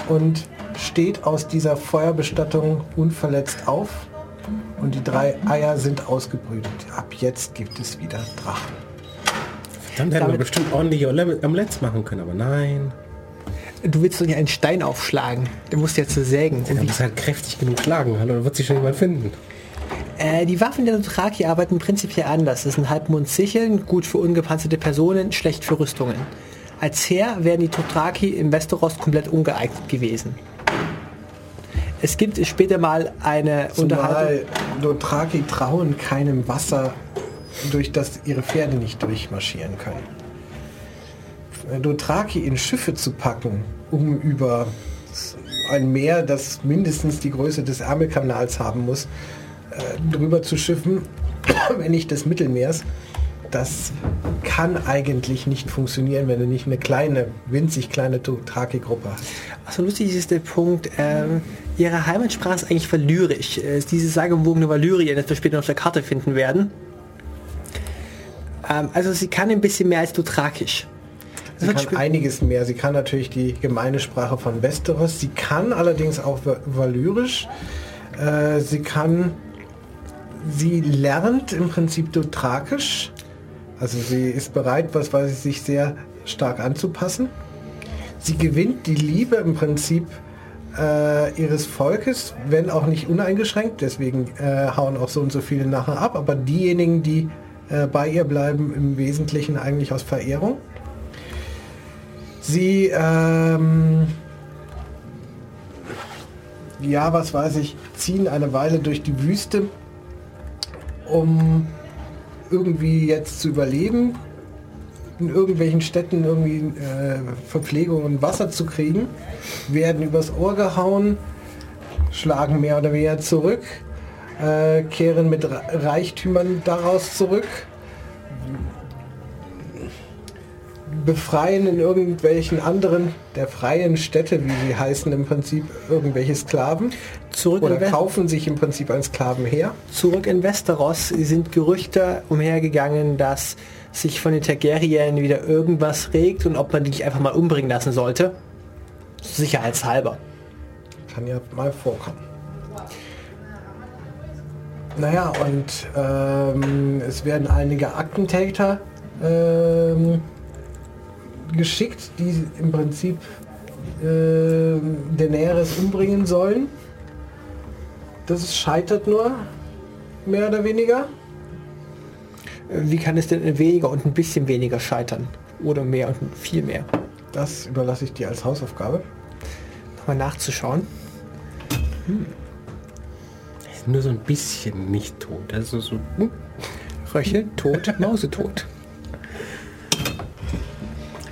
und steht aus dieser Feuerbestattung unverletzt auf und die drei Eier sind ausgebrütet. Ab jetzt gibt es wieder Drachen. Dann hätten wir bestimmt ordentlich Omelette- machen können, aber nein. Du willst doch nicht einen Stein aufschlagen. Du musst jetzt zu sägen. Du musst halt kräftig genug schlagen, hallo, da wird sich schon jemand finden. Äh, die Waffen der Dothraki arbeiten prinzipiell anders. Das sind Halbmondsicheln, gut für ungepanzerte Personen, schlecht für Rüstungen. Als Heer wären die Dothraki im Westeros komplett ungeeignet gewesen. Es gibt später mal eine Unterhaltung. Zumal Dothraki trauen keinem Wasser, durch das ihre Pferde nicht durchmarschieren können. Dothraki in Schiffe zu packen, um über ein Meer, das mindestens die Größe des Ärmelkanals haben muss, äh, drüber zu schiffen, *coughs* wenn nicht des Mittelmeers, das kann eigentlich nicht funktionieren, wenn du nicht eine kleine, winzig kleine Dothraki-Gruppe hast. Also lustig ist der Punkt, ähm, ihre Heimatsprache ist eigentlich Valyrisch. Es ist diese sagenumwogene Valyrien, das wir später auf der Karte finden werden. Ähm, also sie kann ein bisschen mehr als Dothrakisch. Sie kann einiges mehr. Sie kann natürlich die gemeine Sprache von Westeros. Sie kann allerdings auch Va- Valyrisch. Äh, sie kann, sie lernt im Prinzip Dothrakisch. Also sie ist bereit, was weiß ich, sich sehr stark anzupassen. Sie gewinnt die Liebe im Prinzip äh, ihres Volkes, wenn auch nicht uneingeschränkt. Deswegen äh, hauen auch so und so viele nachher ab. Aber diejenigen, die äh, bei ihr bleiben, im Wesentlichen eigentlich aus Verehrung. Sie, ähm, ja, was weiß ich, ziehen eine Weile durch die Wüste, um irgendwie jetzt zu überleben, in irgendwelchen Städten irgendwie äh, Verpflegung und Wasser zu kriegen, werden übers Ohr gehauen, schlagen mehr oder weniger zurück, äh, kehren mit Re- Reichtümern daraus zurück, befreien in irgendwelchen anderen der freien Städte, wie sie heißen, im Prinzip irgendwelche Sklaven Zurück oder kaufen sich im Prinzip einen Sklaven her. zurück in Westeros sind Gerüchte umhergegangen, dass sich von den Targaryen wieder irgendwas regt und ob man die nicht einfach mal umbringen lassen sollte. Sicherheitshalber. Kann ja mal vorkommen. Naja, und ähm, es werden einige Aktentäter ähm, geschickt, die im Prinzip ähm, Daenerys umbringen sollen. Das scheitert nur, mehr oder weniger. Wie kann es denn weniger und ein bisschen weniger scheitern? Oder mehr und viel mehr? Das überlasse ich dir als Hausaufgabe. Nochmal nachzuschauen. Ist nur so ein bisschen nicht tot. Also so. hm. Röchel, tot, *laughs* Mausetot.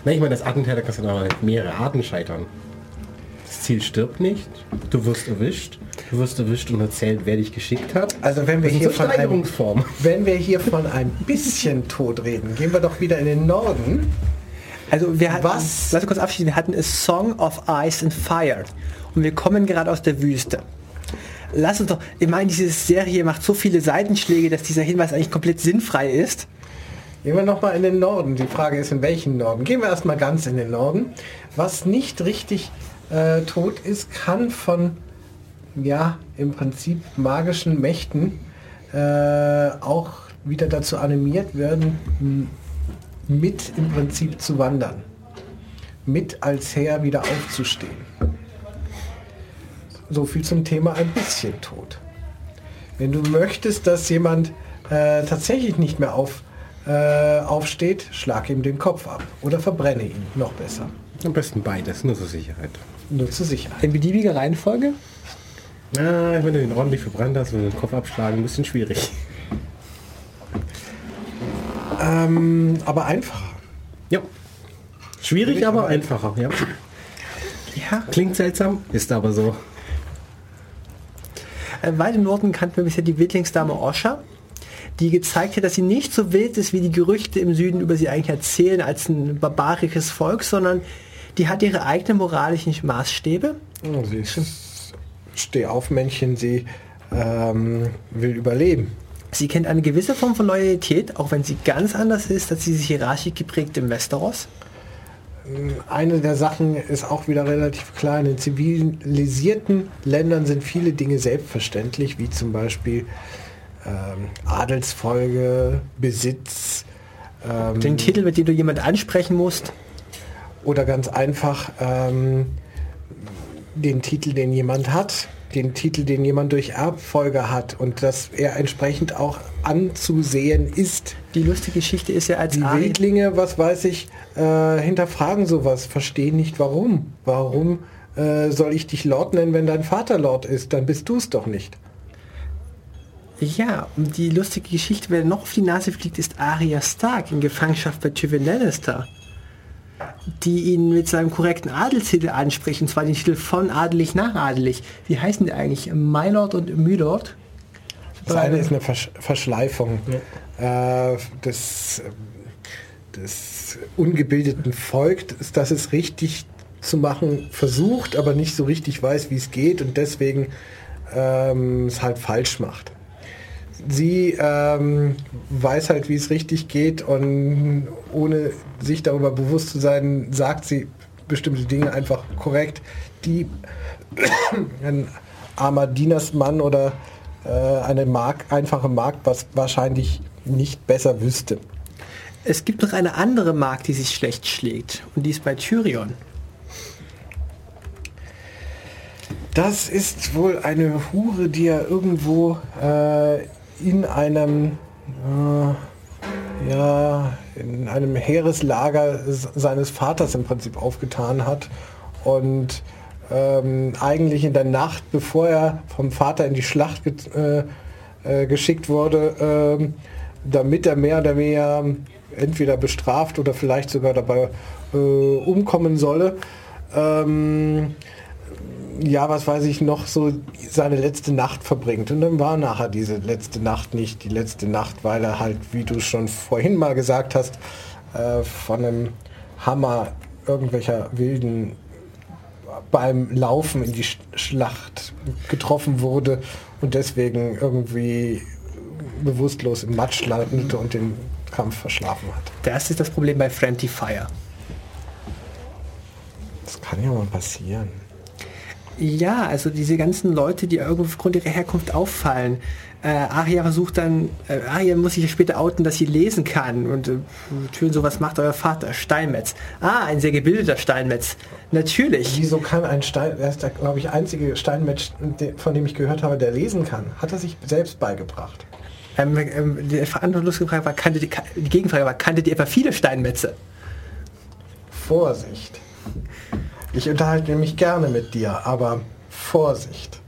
Na, ich meine, das Attentäter kannst du aber mit mehrere Arten scheitern. Das Ziel stirbt nicht, du wirst erwischt, du wirst erwischt und erzählt, wer dich geschickt hat. Also wenn wir hier so von einem, wenn wir hier von ein bisschen Tod reden, gehen wir doch wieder in den Norden. Also wir hatten, Was? lass uns kurz abschließen, wir hatten A Song of Ice and Fire und wir kommen gerade aus der Wüste. Lass uns doch, ich meine, diese Serie macht so viele Seitenschläge, dass dieser Hinweis eigentlich komplett sinnfrei ist. Gehen wir nochmal in den Norden. Die Frage ist, in welchen Norden? Gehen wir erstmal ganz in den Norden. Was nicht richtig äh, tot ist, kann von, ja, im Prinzip magischen Mächten äh, auch wieder dazu animiert werden, mit im Prinzip zu wandern. Mit als Heer wieder aufzustehen. so viel zum Thema ein bisschen tot. Wenn du möchtest, dass jemand äh, tatsächlich nicht mehr auf, äh, aufsteht, schlag ihm den Kopf ab oder verbrenne ihn, noch besser. Am besten beides, nur zur Sicherheit. Nur zur Sicherheit. In beliebiger Reihenfolge? Na, wenn du den ordentlich verbrannt hast und den Kopf abschlagen, ein bisschen schwierig. Ähm, aber einfacher. Ja. Schwierig, Schwierig, aber aber einfacher, ja. Ja. Klingt seltsam, ist aber so. Äh, weit im Norden kannten wir bisher die Wildlingsdame Osha, die gezeigt hat, dass sie nicht so wild ist, wie die Gerüchte im Süden über sie eigentlich erzählen, als ein barbarisches Volk, sondern die hat ihre eigenen moralischen Maßstäbe. Sie ist Steh auf Männchen, sie ähm, will überleben. Sie kennt eine gewisse Form von Loyalität, auch wenn sie ganz anders ist, als sie sich hierarchisch geprägt im Westeros. Eine der Sachen ist auch wieder relativ klar. In den zivilisierten Ländern sind viele Dinge selbstverständlich, wie zum Beispiel ähm, Adelsfolge, Besitz. Ähm, Den Titel, mit dem du jemand ansprechen musst, oder ganz einfach ähm, den Titel, den jemand hat, den Titel, den jemand durch Erbfolge hat und dass er entsprechend auch anzusehen ist. die lustige Geschichte ist ja als Die Arya- Wildlinge, was weiß ich, äh, hinterfragen sowas, verstehen nicht warum. Warum äh, soll ich dich Lord nennen, wenn dein Vater Lord ist? Dann bist du es doch nicht. Ja, und die lustige Geschichte, wer noch auf die Nase fliegt, ist Arya Stark in Gefangenschaft bei Tywin Lannister, die ihn mit seinem korrekten Adelstitel anspricht, und zwar den Titel von adelig nach adelig. Wie heißen die eigentlich? Mylord und Mylord? Das eine ist eine Versch Verschleifung äh, des, des ungebildeten Volks, dass es richtig zu machen versucht, aber nicht so richtig weiß, wie es geht und deswegen ähm, es halt falsch macht. Sie ähm, weiß halt, wie es richtig geht und ohne sich darüber bewusst zu sein, sagt sie bestimmte Dinge einfach korrekt, die *coughs* ein armer Dienersmann oder äh, eine Mark, einfache Magd was wahrscheinlich nicht besser wüsste. Es gibt noch eine andere Magd, die sich schlecht schlägt, und die ist bei Tyrion. Das ist wohl eine Hure, die er irgendwo äh, in einem äh, ja in einem Heereslager seines Vaters im Prinzip aufgetan hat und ähm, eigentlich in der Nacht, bevor er vom Vater in die Schlacht get, äh, äh, geschickt wurde, ähm, damit er mehr oder weniger entweder bestraft oder vielleicht sogar dabei äh, umkommen solle. Ähm, ja, was weiß ich, noch so seine letzte Nacht verbringt. Und dann war nachher diese letzte Nacht nicht die letzte Nacht, weil er halt, wie du schon vorhin mal gesagt hast, äh, von einem Hammer irgendwelcher Wilden beim Laufen in die Sch Schlacht getroffen wurde und deswegen irgendwie bewusstlos im Matsch landete und den Kampf verschlafen hat. Das ist das Problem bei Friendly Fire. Das kann ja mal passieren. Ja, also diese ganzen Leute, die irgendwo aufgrund ihrer Herkunft auffallen. Äh, Aria versucht dann, äh, Aria muss sich ja später outen, dass sie lesen kann. Und äh, Tyrion so, was macht euer Vater? Steinmetz. Ah, ein sehr gebildeter Steinmetz. Natürlich. Wieso kann ein Stein, er ist der, glaube ich, einzige Steinmetz, von dem ich gehört habe, der lesen kann. Hat er sich selbst beigebracht. Ähm, ähm, die verantwortungsfrage Frage war, kannte die, die Gegenfrage war, kannte die etwa viele Steinmetze? Vorsicht. Ich unterhalte mich gerne mit dir, aber Vorsicht.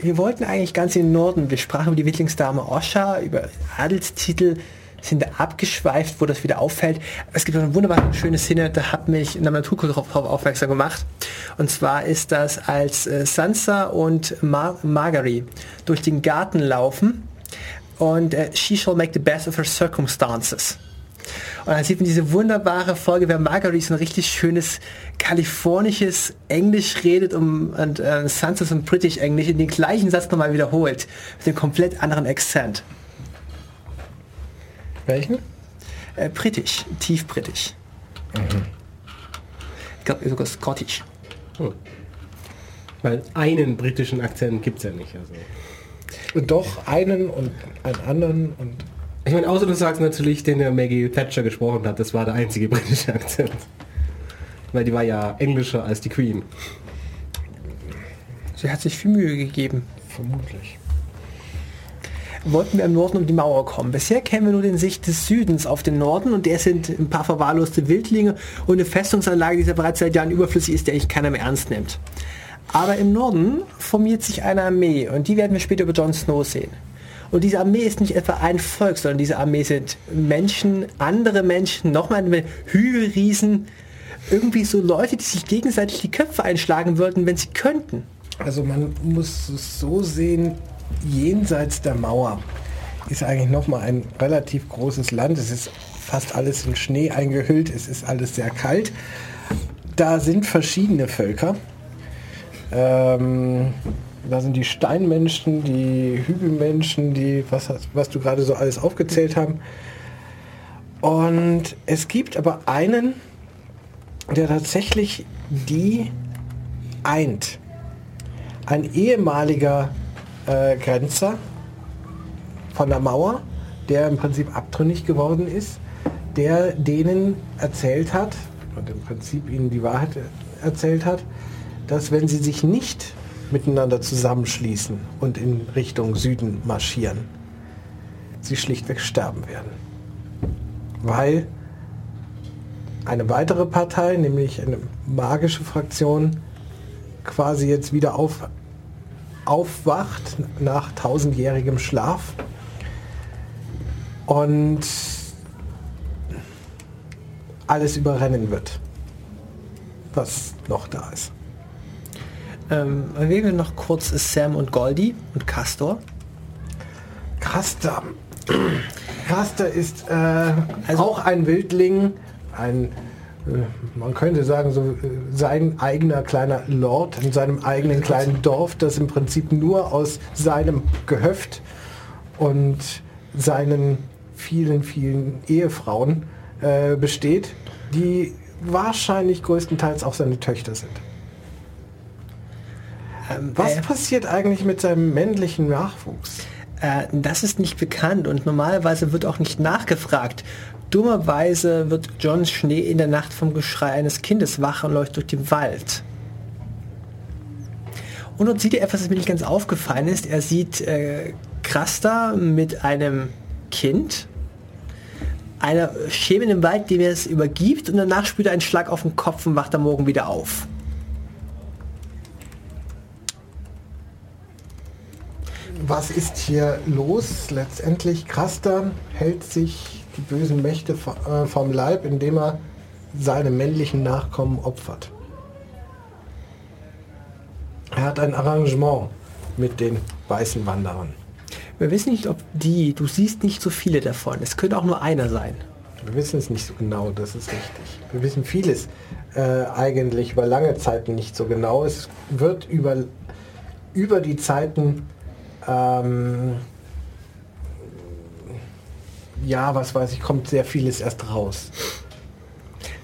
Wir wollten eigentlich ganz in den Norden. Wir sprachen über die Wittlingsdame Osha, über Adelstitel, sind abgeschweift, wo das wieder auffällt. Es gibt eine wunderbar schöne Szene, da hat mich in der Naturkurs darauf aufmerksam gemacht. Und zwar ist das, als äh, Sansa und Mar Margaery durch den Garten laufen und äh, she shall make the best of her circumstances. Und dann sieht man diese wunderbare Folge, wer Marguerite so ein richtig schönes kalifornisches Englisch redet um, und äh, Sansa so ein British Englisch in den gleichen Satz nochmal wiederholt. Mit einem komplett anderen Akzent. Welchen? Äh, britisch, tief britisch. Ich glaube sogar Scottish. Weil einen britischen Akzent gibt es ja nicht. Also. Und doch einen und einen anderen und Ich meine, außer du sagst natürlich, den der Maggie Thatcher gesprochen hat, das war der einzige britische Akzent. Weil die war ja englischer als die Queen. Sie hat sich viel Mühe gegeben. Vermutlich. Wollten wir im Norden um die Mauer kommen. Bisher kennen wir nur den Sicht des Südens auf den Norden und der sind ein paar verwahrloste Wildlinge und eine Festungsanlage, die ja bereits seit Jahren überflüssig ist, der eigentlich keiner mehr ernst nimmt. Aber im Norden formiert sich eine Armee und die werden wir später über Jon Snow sehen. Und diese Armee ist nicht etwa ein Volk, sondern diese Armee sind Menschen, andere Menschen, nochmal Hügelriesen, irgendwie so Leute, die sich gegenseitig die Köpfe einschlagen würden, wenn sie könnten. Also man muss es so sehen, jenseits der Mauer ist eigentlich nochmal ein relativ großes Land. Es ist fast alles in Schnee eingehüllt, es ist alles sehr kalt. Da sind verschiedene Völker. Ähm, da sind die Steinmenschen, die Hügelmenschen, die, was, was du gerade so alles aufgezählt haben. Und es gibt aber einen, der tatsächlich die eint. Ein ehemaliger äh, Grenzer von der Mauer, der im Prinzip abtrünnig geworden ist, der denen erzählt hat, und im Prinzip ihnen die Wahrheit erzählt hat, dass wenn sie sich nicht miteinander zusammenschließen und in Richtung Süden marschieren, sie schlichtweg sterben werden. Weil eine weitere Partei, nämlich eine magische Fraktion, quasi jetzt wieder auf, aufwacht nach tausendjährigem Schlaf und alles überrennen wird, was noch da ist. Ähm, erwähnen wir noch kurz Sam und Goldie und Castor. Castor. Castor ist äh, also auch ein Wildling, ein äh, man könnte sagen, so äh, sein eigener kleiner Lord in seinem eigenen kleinen Dorf, das im Prinzip nur aus seinem Gehöft und seinen vielen, vielen Ehefrauen äh, besteht, die wahrscheinlich größtenteils auch seine Töchter sind. Ähm, Was äh, passiert eigentlich mit seinem männlichen Nachwuchs? Äh, das ist nicht bekannt und normalerweise wird auch nicht nachgefragt. Dummerweise wird John Schnee in der Nacht vom Geschrei eines Kindes wach und läuft durch den Wald. Und dort sieht er etwas, das mir nicht ganz aufgefallen ist. Er sieht äh, Krasta mit einem Kind, einer Schemen im Wald, dem er es übergibt und danach spürt er einen Schlag auf den Kopf und wacht am Morgen wieder auf. Was ist hier los? Letztendlich Krasta hält sich die bösen Mächte äh, vom Leib, indem er seine männlichen Nachkommen opfert. Er hat ein Arrangement mit den weißen Wanderern. Wir wissen nicht, ob die, du siehst nicht so viele davon. Es könnte auch nur einer sein. Wir wissen es nicht so genau, das ist richtig. Wir wissen vieles äh, eigentlich über lange Zeiten nicht so genau. Es wird über, über die Zeiten ähm, ja, was weiß ich, kommt sehr vieles erst raus.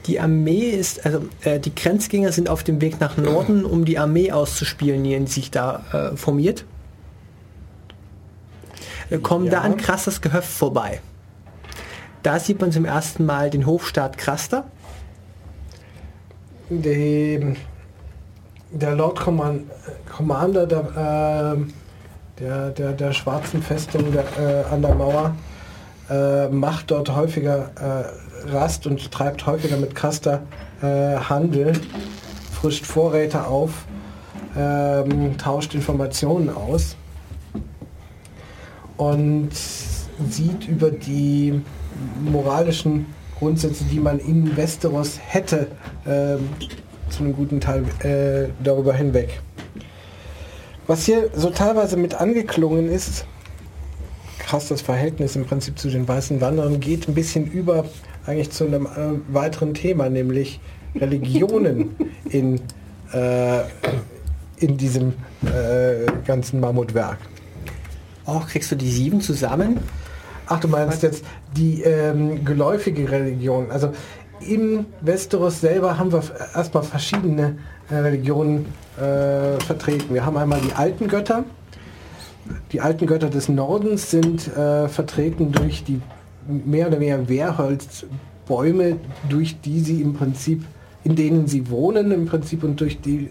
Die Armee ist, also äh, die Grenzgänger sind auf dem Weg nach Norden, um die Armee auszuspionieren, die sich da äh, formiert. Wir kommen ja. da an Krasters Gehöft vorbei. Da sieht man zum ersten Mal den Hofstaat Kraster. Die, der Lord Command, Commander der, äh, der, der, der schwarzen Festung der, äh, an der Mauer äh, macht dort häufiger äh, Rast und treibt häufiger mit Kaster äh, Handel, frischt Vorräte auf, ähm, tauscht Informationen aus und sieht über die moralischen Grundsätze, die man in Westeros hätte, ähm, zu einem guten Teil äh, darüber hinweg. Was hier so teilweise mit angeklungen ist, krass das Verhältnis im Prinzip zu den weißen Wanderern geht ein bisschen über eigentlich zu einem äh, weiteren Thema, nämlich Religionen *laughs* in, äh, in diesem äh, ganzen Mammutwerk. Auch kriegst du die sieben zusammen? Ach, du meinst jetzt die ähm, geläufige Religion. Also im Westeros selber haben wir erstmal verschiedene äh, Religionen äh, vertreten. Wir haben einmal die alten Götter. Die alten Götter des Nordens sind äh, vertreten durch die mehr oder weniger Wehrholzbäume, durch die sie im Prinzip in denen sie wohnen im Prinzip und durch die,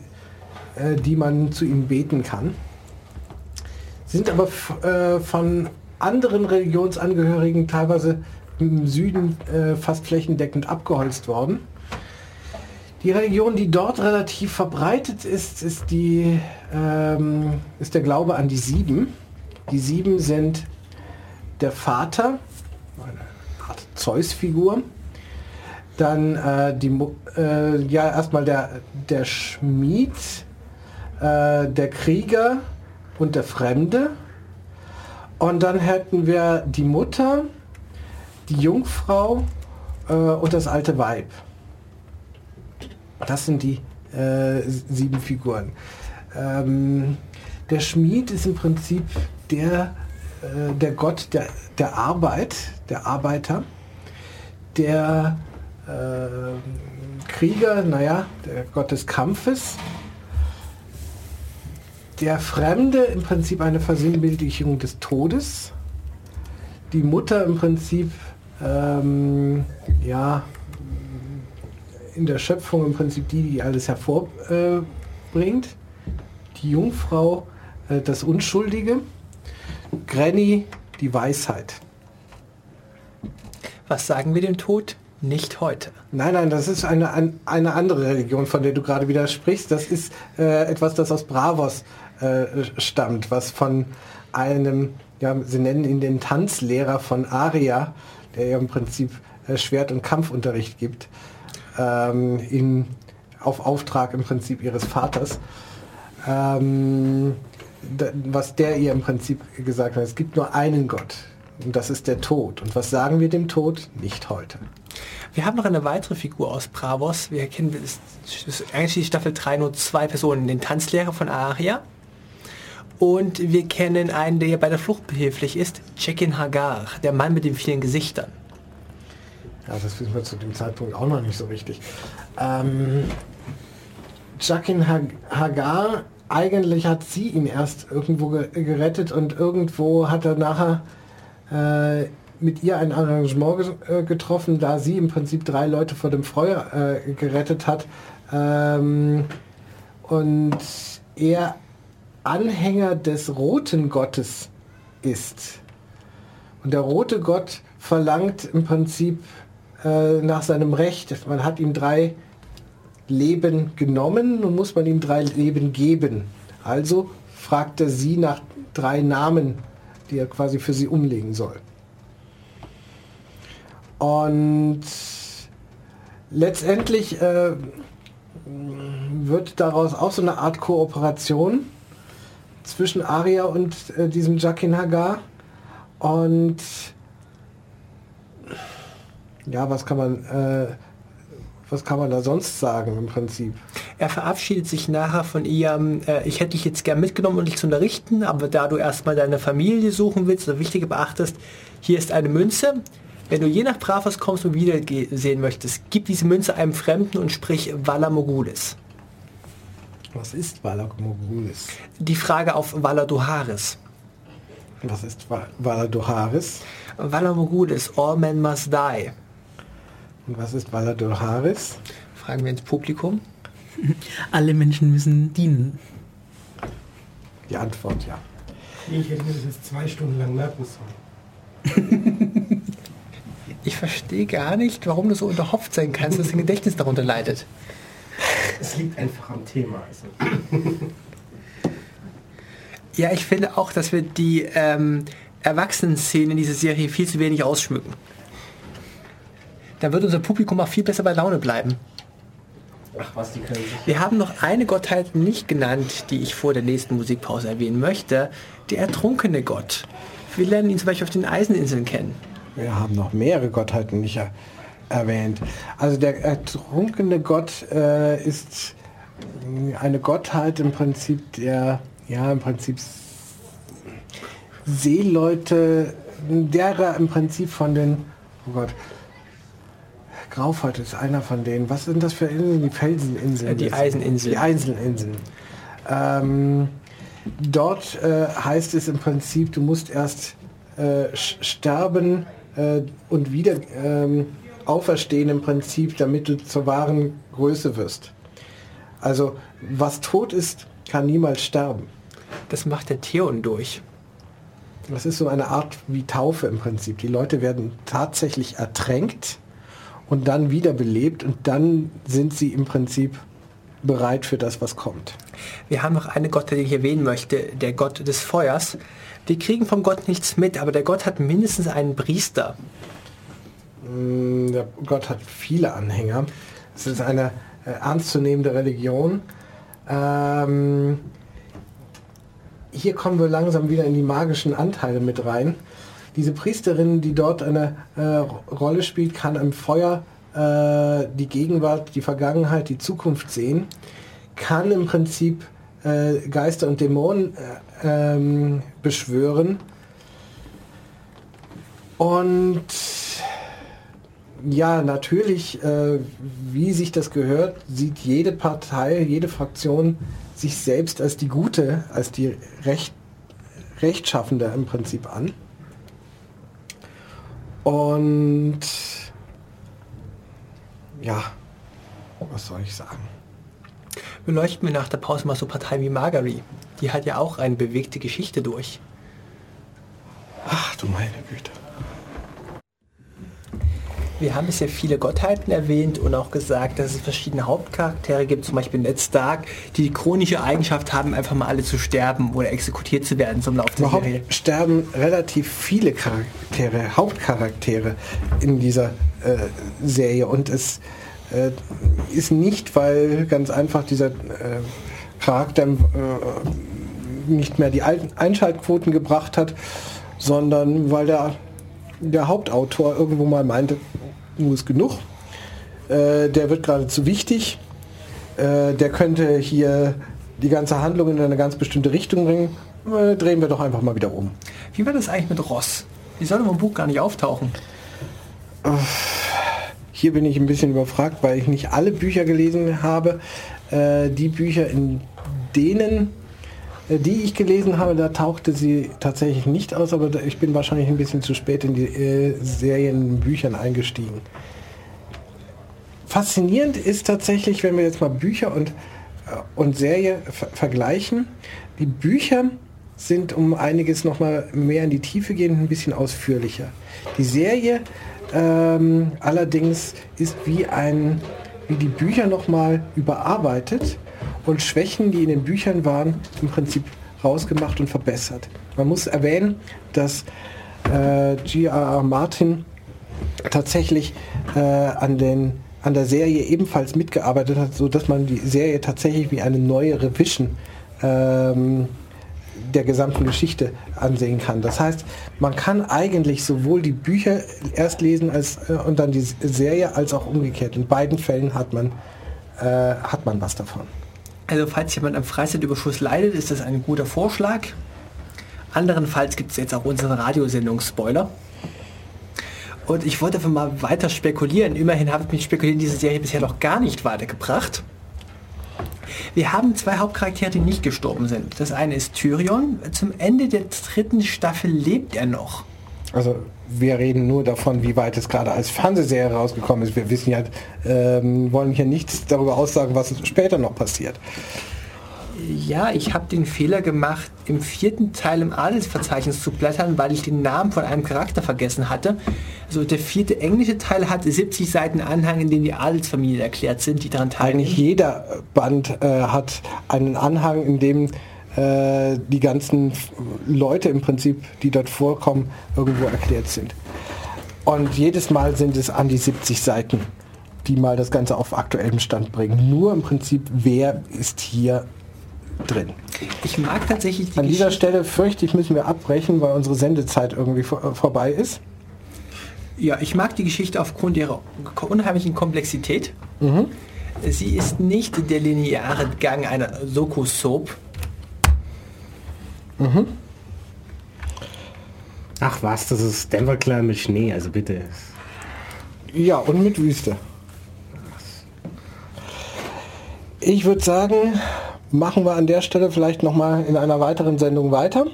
äh, die man zu ihnen beten kann. Sind aber äh, von anderen Religionsangehörigen teilweise im Süden äh, fast flächendeckend abgeholzt worden. Die Religion, die dort relativ verbreitet ist, ist, die, ähm, ist der Glaube an die Sieben. Die Sieben sind der Vater, eine Art Zeus-Figur. Dann äh, die, äh, ja erstmal der, der Schmied, äh, der Krieger und der Fremde. Und dann hätten wir die Mutter, die Jungfrau äh, und das alte Weib. Das sind die äh, sieben Figuren. Ähm, der Schmied ist im Prinzip der, äh, der Gott der, der Arbeit, der Arbeiter. Der äh, Krieger, naja, der Gott des Kampfes. Der Fremde im Prinzip eine Versinnbildlichung des Todes. Die Mutter im Prinzip, ähm, ja, in der Schöpfung im Prinzip die, die alles hervorbringt. Bringt. die Jungfrau, äh, das Unschuldige. Granny, die Weisheit. Was sagen wir dem Tod? Nicht heute. Nein, nein, das ist eine, ein- eine andere Religion, von der du gerade wieder sprichst. Das ist äh, etwas, das aus Bravos äh, stammt, was von einem, ja, sie nennen ihn den Tanzlehrer von Aria, der ja im Prinzip äh, Schwert- und Kampfunterricht gibt, ähm, in, auf Auftrag im Prinzip ihres Vaters. Ähm, was der ihr im Prinzip gesagt hat, es gibt nur einen Gott. Und das ist der Tod. Und was sagen wir dem Tod? Nicht heute. Wir haben noch eine weitere Figur aus Bravos. Wir kennen das, ist eigentlich die Staffel 3 nur zwei Personen. Den Tanzlehrer von Aria. Und wir kennen einen, der bei der Flucht behilflich ist, Chekin Hagar, der Mann mit den vielen Gesichtern. Ja, das wissen wir zu dem Zeitpunkt auch noch nicht so richtig. Ähm, Jakin Hag- Hagar, eigentlich hat sie ihn erst irgendwo ge gerettet und irgendwo hat er nachher äh, mit ihr ein Arrangement ge äh, getroffen, da sie im Prinzip drei Leute vor dem Feuer äh, gerettet hat. Ähm, und er Anhänger des roten Gottes ist. Und der rote Gott verlangt im Prinzip äh, nach seinem Recht. Man hat ihm drei Leben genommen, nun muss man ihm drei Leben geben. Also fragt er sie nach drei Namen, die er quasi für sie umlegen soll. Und letztendlich äh, wird daraus auch so eine Art Kooperation zwischen Aria und äh, diesem Jakin Hagar. Und ja, was kann man, äh, was kann man da sonst sagen im Prinzip? Er verabschiedet sich nachher von ihrem, äh, ich hätte dich jetzt gern mitgenommen, um dich zu unterrichten, aber da du erstmal deine Familie suchen willst oder Wichtige beachtest, hier ist eine Münze. Wenn du je nach Bravos kommst und wieder ge- sehen möchtest, gib diese Münze einem Fremden und sprich Vala Mogulis. Was ist Valamogulis? Die Frage auf Vala Duharis. Was ist Va- Valadoharis? Vala Mogulis, all men must die. Und was ist Valadoharis? Fragen wir ins Publikum. *laughs* Alle Menschen müssen dienen. Die Antwort ja. Ich hätte mir das jetzt zwei Stunden lang merken sollen. *laughs* Ich verstehe gar nicht, warum du so unterhopft sein kannst, dass dein Gedächtnis darunter leidet. Es liegt einfach am Thema. Also. *laughs* Ja, ich finde auch, dass wir die ähm, Erwachsenen-Szene in dieser Serie viel zu wenig ausschmücken. Da wird unser Publikum auch viel besser bei Laune bleiben. Ach was, die können sich. Wir haben noch eine Gottheit nicht genannt, die ich vor der nächsten Musikpause erwähnen möchte. Der ertrunkene Gott. Wir lernen ihn zum Beispiel auf den Eiseninseln kennen. Wir haben noch mehrere Gottheiten nicht er erwähnt. Also der ertrunkene Gott äh, ist eine Gottheit im Prinzip der, ja im Prinzip Seeleute, derer im Prinzip von den, oh Gott, Graufalt ist einer von denen. Was sind das für Inseln? Die Felseninseln. Äh, die Eiseninseln. Die Eiseninseln. Ähm, dort äh, heißt es im Prinzip, du musst erst äh, sterben äh, und wieder ähm, auferstehen im Prinzip, damit du zur wahren Größe wirst. Also was tot ist, kann niemals sterben. Das macht der Theon durch. Das ist so eine Art wie Taufe im Prinzip. Die Leute werden tatsächlich ertränkt und dann wiederbelebt und dann sind sie im Prinzip bereit für das, was kommt. Wir haben noch eine Gott, den ich erwähnen möchte, der Gott des Feuers. Wir kriegen vom Gott nichts mit, aber der Gott hat mindestens einen Priester. Mm, Der Gott hat viele Anhänger. Es ist eine äh, ernstzunehmende Religion. Ähm, hier kommen wir langsam wieder in die magischen Anteile mit rein. Diese Priesterin, die dort eine äh, Rolle spielt, kann im Feuer äh, die Gegenwart, die Vergangenheit, die Zukunft sehen, kann im Prinzip äh, Geister und Dämonen äh, ähm, beschwören. Und ja, natürlich, äh, wie sich das gehört, sieht jede Partei, jede Fraktion sich selbst als die Gute, als die Recht, Rechtschaffende im Prinzip an. Und ja, was soll ich sagen? Beleuchten wir nach der Pause mal so Parteien wie Margery. Die hat ja auch eine bewegte Geschichte durch. Ach du meine Güte. Wir haben bisher viele Gottheiten erwähnt und auch gesagt, dass es verschiedene Hauptcharaktere gibt, zum Beispiel Ned Stark, die die chronische Eigenschaft haben, einfach mal alle zu sterben oder exekutiert zu werden zum Laufe der Überhaupt Serie. sterben relativ viele Charaktere, Hauptcharaktere in dieser äh, Serie und es äh, ist nicht, weil ganz einfach dieser äh, Charakter äh, nicht mehr die alten Einschaltquoten gebracht hat, sondern weil der, der Hauptautor irgendwo mal meinte, nun ist genug, äh, der wird gerade zu wichtig, äh, der könnte hier die ganze Handlung in eine ganz bestimmte Richtung bringen, äh, drehen wir doch einfach mal wieder um. Wie war das eigentlich mit Ross? Die soll im Buch gar nicht auftauchen. Hier bin ich ein bisschen überfragt, weil ich nicht alle Bücher gelesen habe. Äh, die Bücher, in denen, äh, die ich gelesen habe, da tauchte sie tatsächlich nicht aus, aber ich bin wahrscheinlich ein bisschen zu spät in die äh, Serien, eingestiegen. Faszinierend ist tatsächlich, wenn wir jetzt mal Bücher und, äh, und Serie ver vergleichen, die Bücher sind um einiges noch mal mehr in die Tiefe gehen, ein bisschen ausführlicher. Die Serie ähm, allerdings ist wie ein wie die Bücher noch mal überarbeitet und Schwächen, die in den Büchern waren, im Prinzip rausgemacht und verbessert. Man muss erwähnen, dass äh, G.R.R. Martin tatsächlich äh, an, den, an der Serie ebenfalls mitgearbeitet hat, so dass man die Serie tatsächlich wie eine neue Revision ähm, der gesamten Geschichte ansehen kann. Das heißt, man kann eigentlich sowohl die Bücher erst lesen als, äh, und dann die Serie als auch umgekehrt. In beiden Fällen hat man, äh, hat man was davon. Also falls jemand am Freizeitüberschuss leidet, ist das ein guter Vorschlag. Anderenfalls gibt es jetzt auch unseren Radiosendung-Spoiler. Und ich wollte einfach mal weiter spekulieren. Immerhin habe ich mich spekulieren diese Serie bisher noch gar nicht weitergebracht. Wir haben zwei Hauptcharaktere, die nicht gestorben sind. Das eine ist Tyrion. Zum Ende der dritten Staffel lebt er noch. Also wir reden nur davon, wie weit es gerade als Fernsehserie rausgekommen ist. Wir wissen ja, ähm, wollen hier nichts darüber aussagen, was später noch passiert. Ja, ich habe den Fehler gemacht, im vierten Teil im Adelsverzeichnis zu blättern, weil ich den Namen von einem Charakter vergessen hatte. Also der vierte englische Teil hat 70 Seiten Anhang, in dem die Adelsfamilien erklärt sind, die daran Eigentlich teilnehmen. jeder Band äh, hat einen Anhang, in dem äh, die ganzen Leute im Prinzip, die dort vorkommen, irgendwo erklärt sind. Und jedes Mal sind es an die 70 Seiten, die mal das Ganze auf aktuellem Stand bringen. Nur im Prinzip, wer ist hier drin. Ich mag tatsächlich die An dieser Geschichte- Stelle fürchte ich, müssen wir abbrechen, weil unsere Sendezeit irgendwie vor, vorbei ist. Ja, ich mag die Geschichte aufgrund ihrer unheimlichen Komplexität. Sie ist nicht der lineare Gang einer Soko-Soap. Ach was, das ist Denver Clan mit Schnee, also bitte. Ja, und mit Wüste. Ich würde sagen, machen wir an der Stelle vielleicht nochmal in einer weiteren Sendung weiter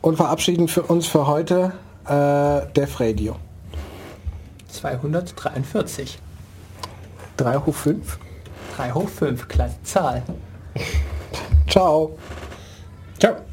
und verabschieden für uns für heute äh, Def Radio. 243. 3 hoch 5. 3 hoch 5, klasse Zahl. Ciao. Ciao.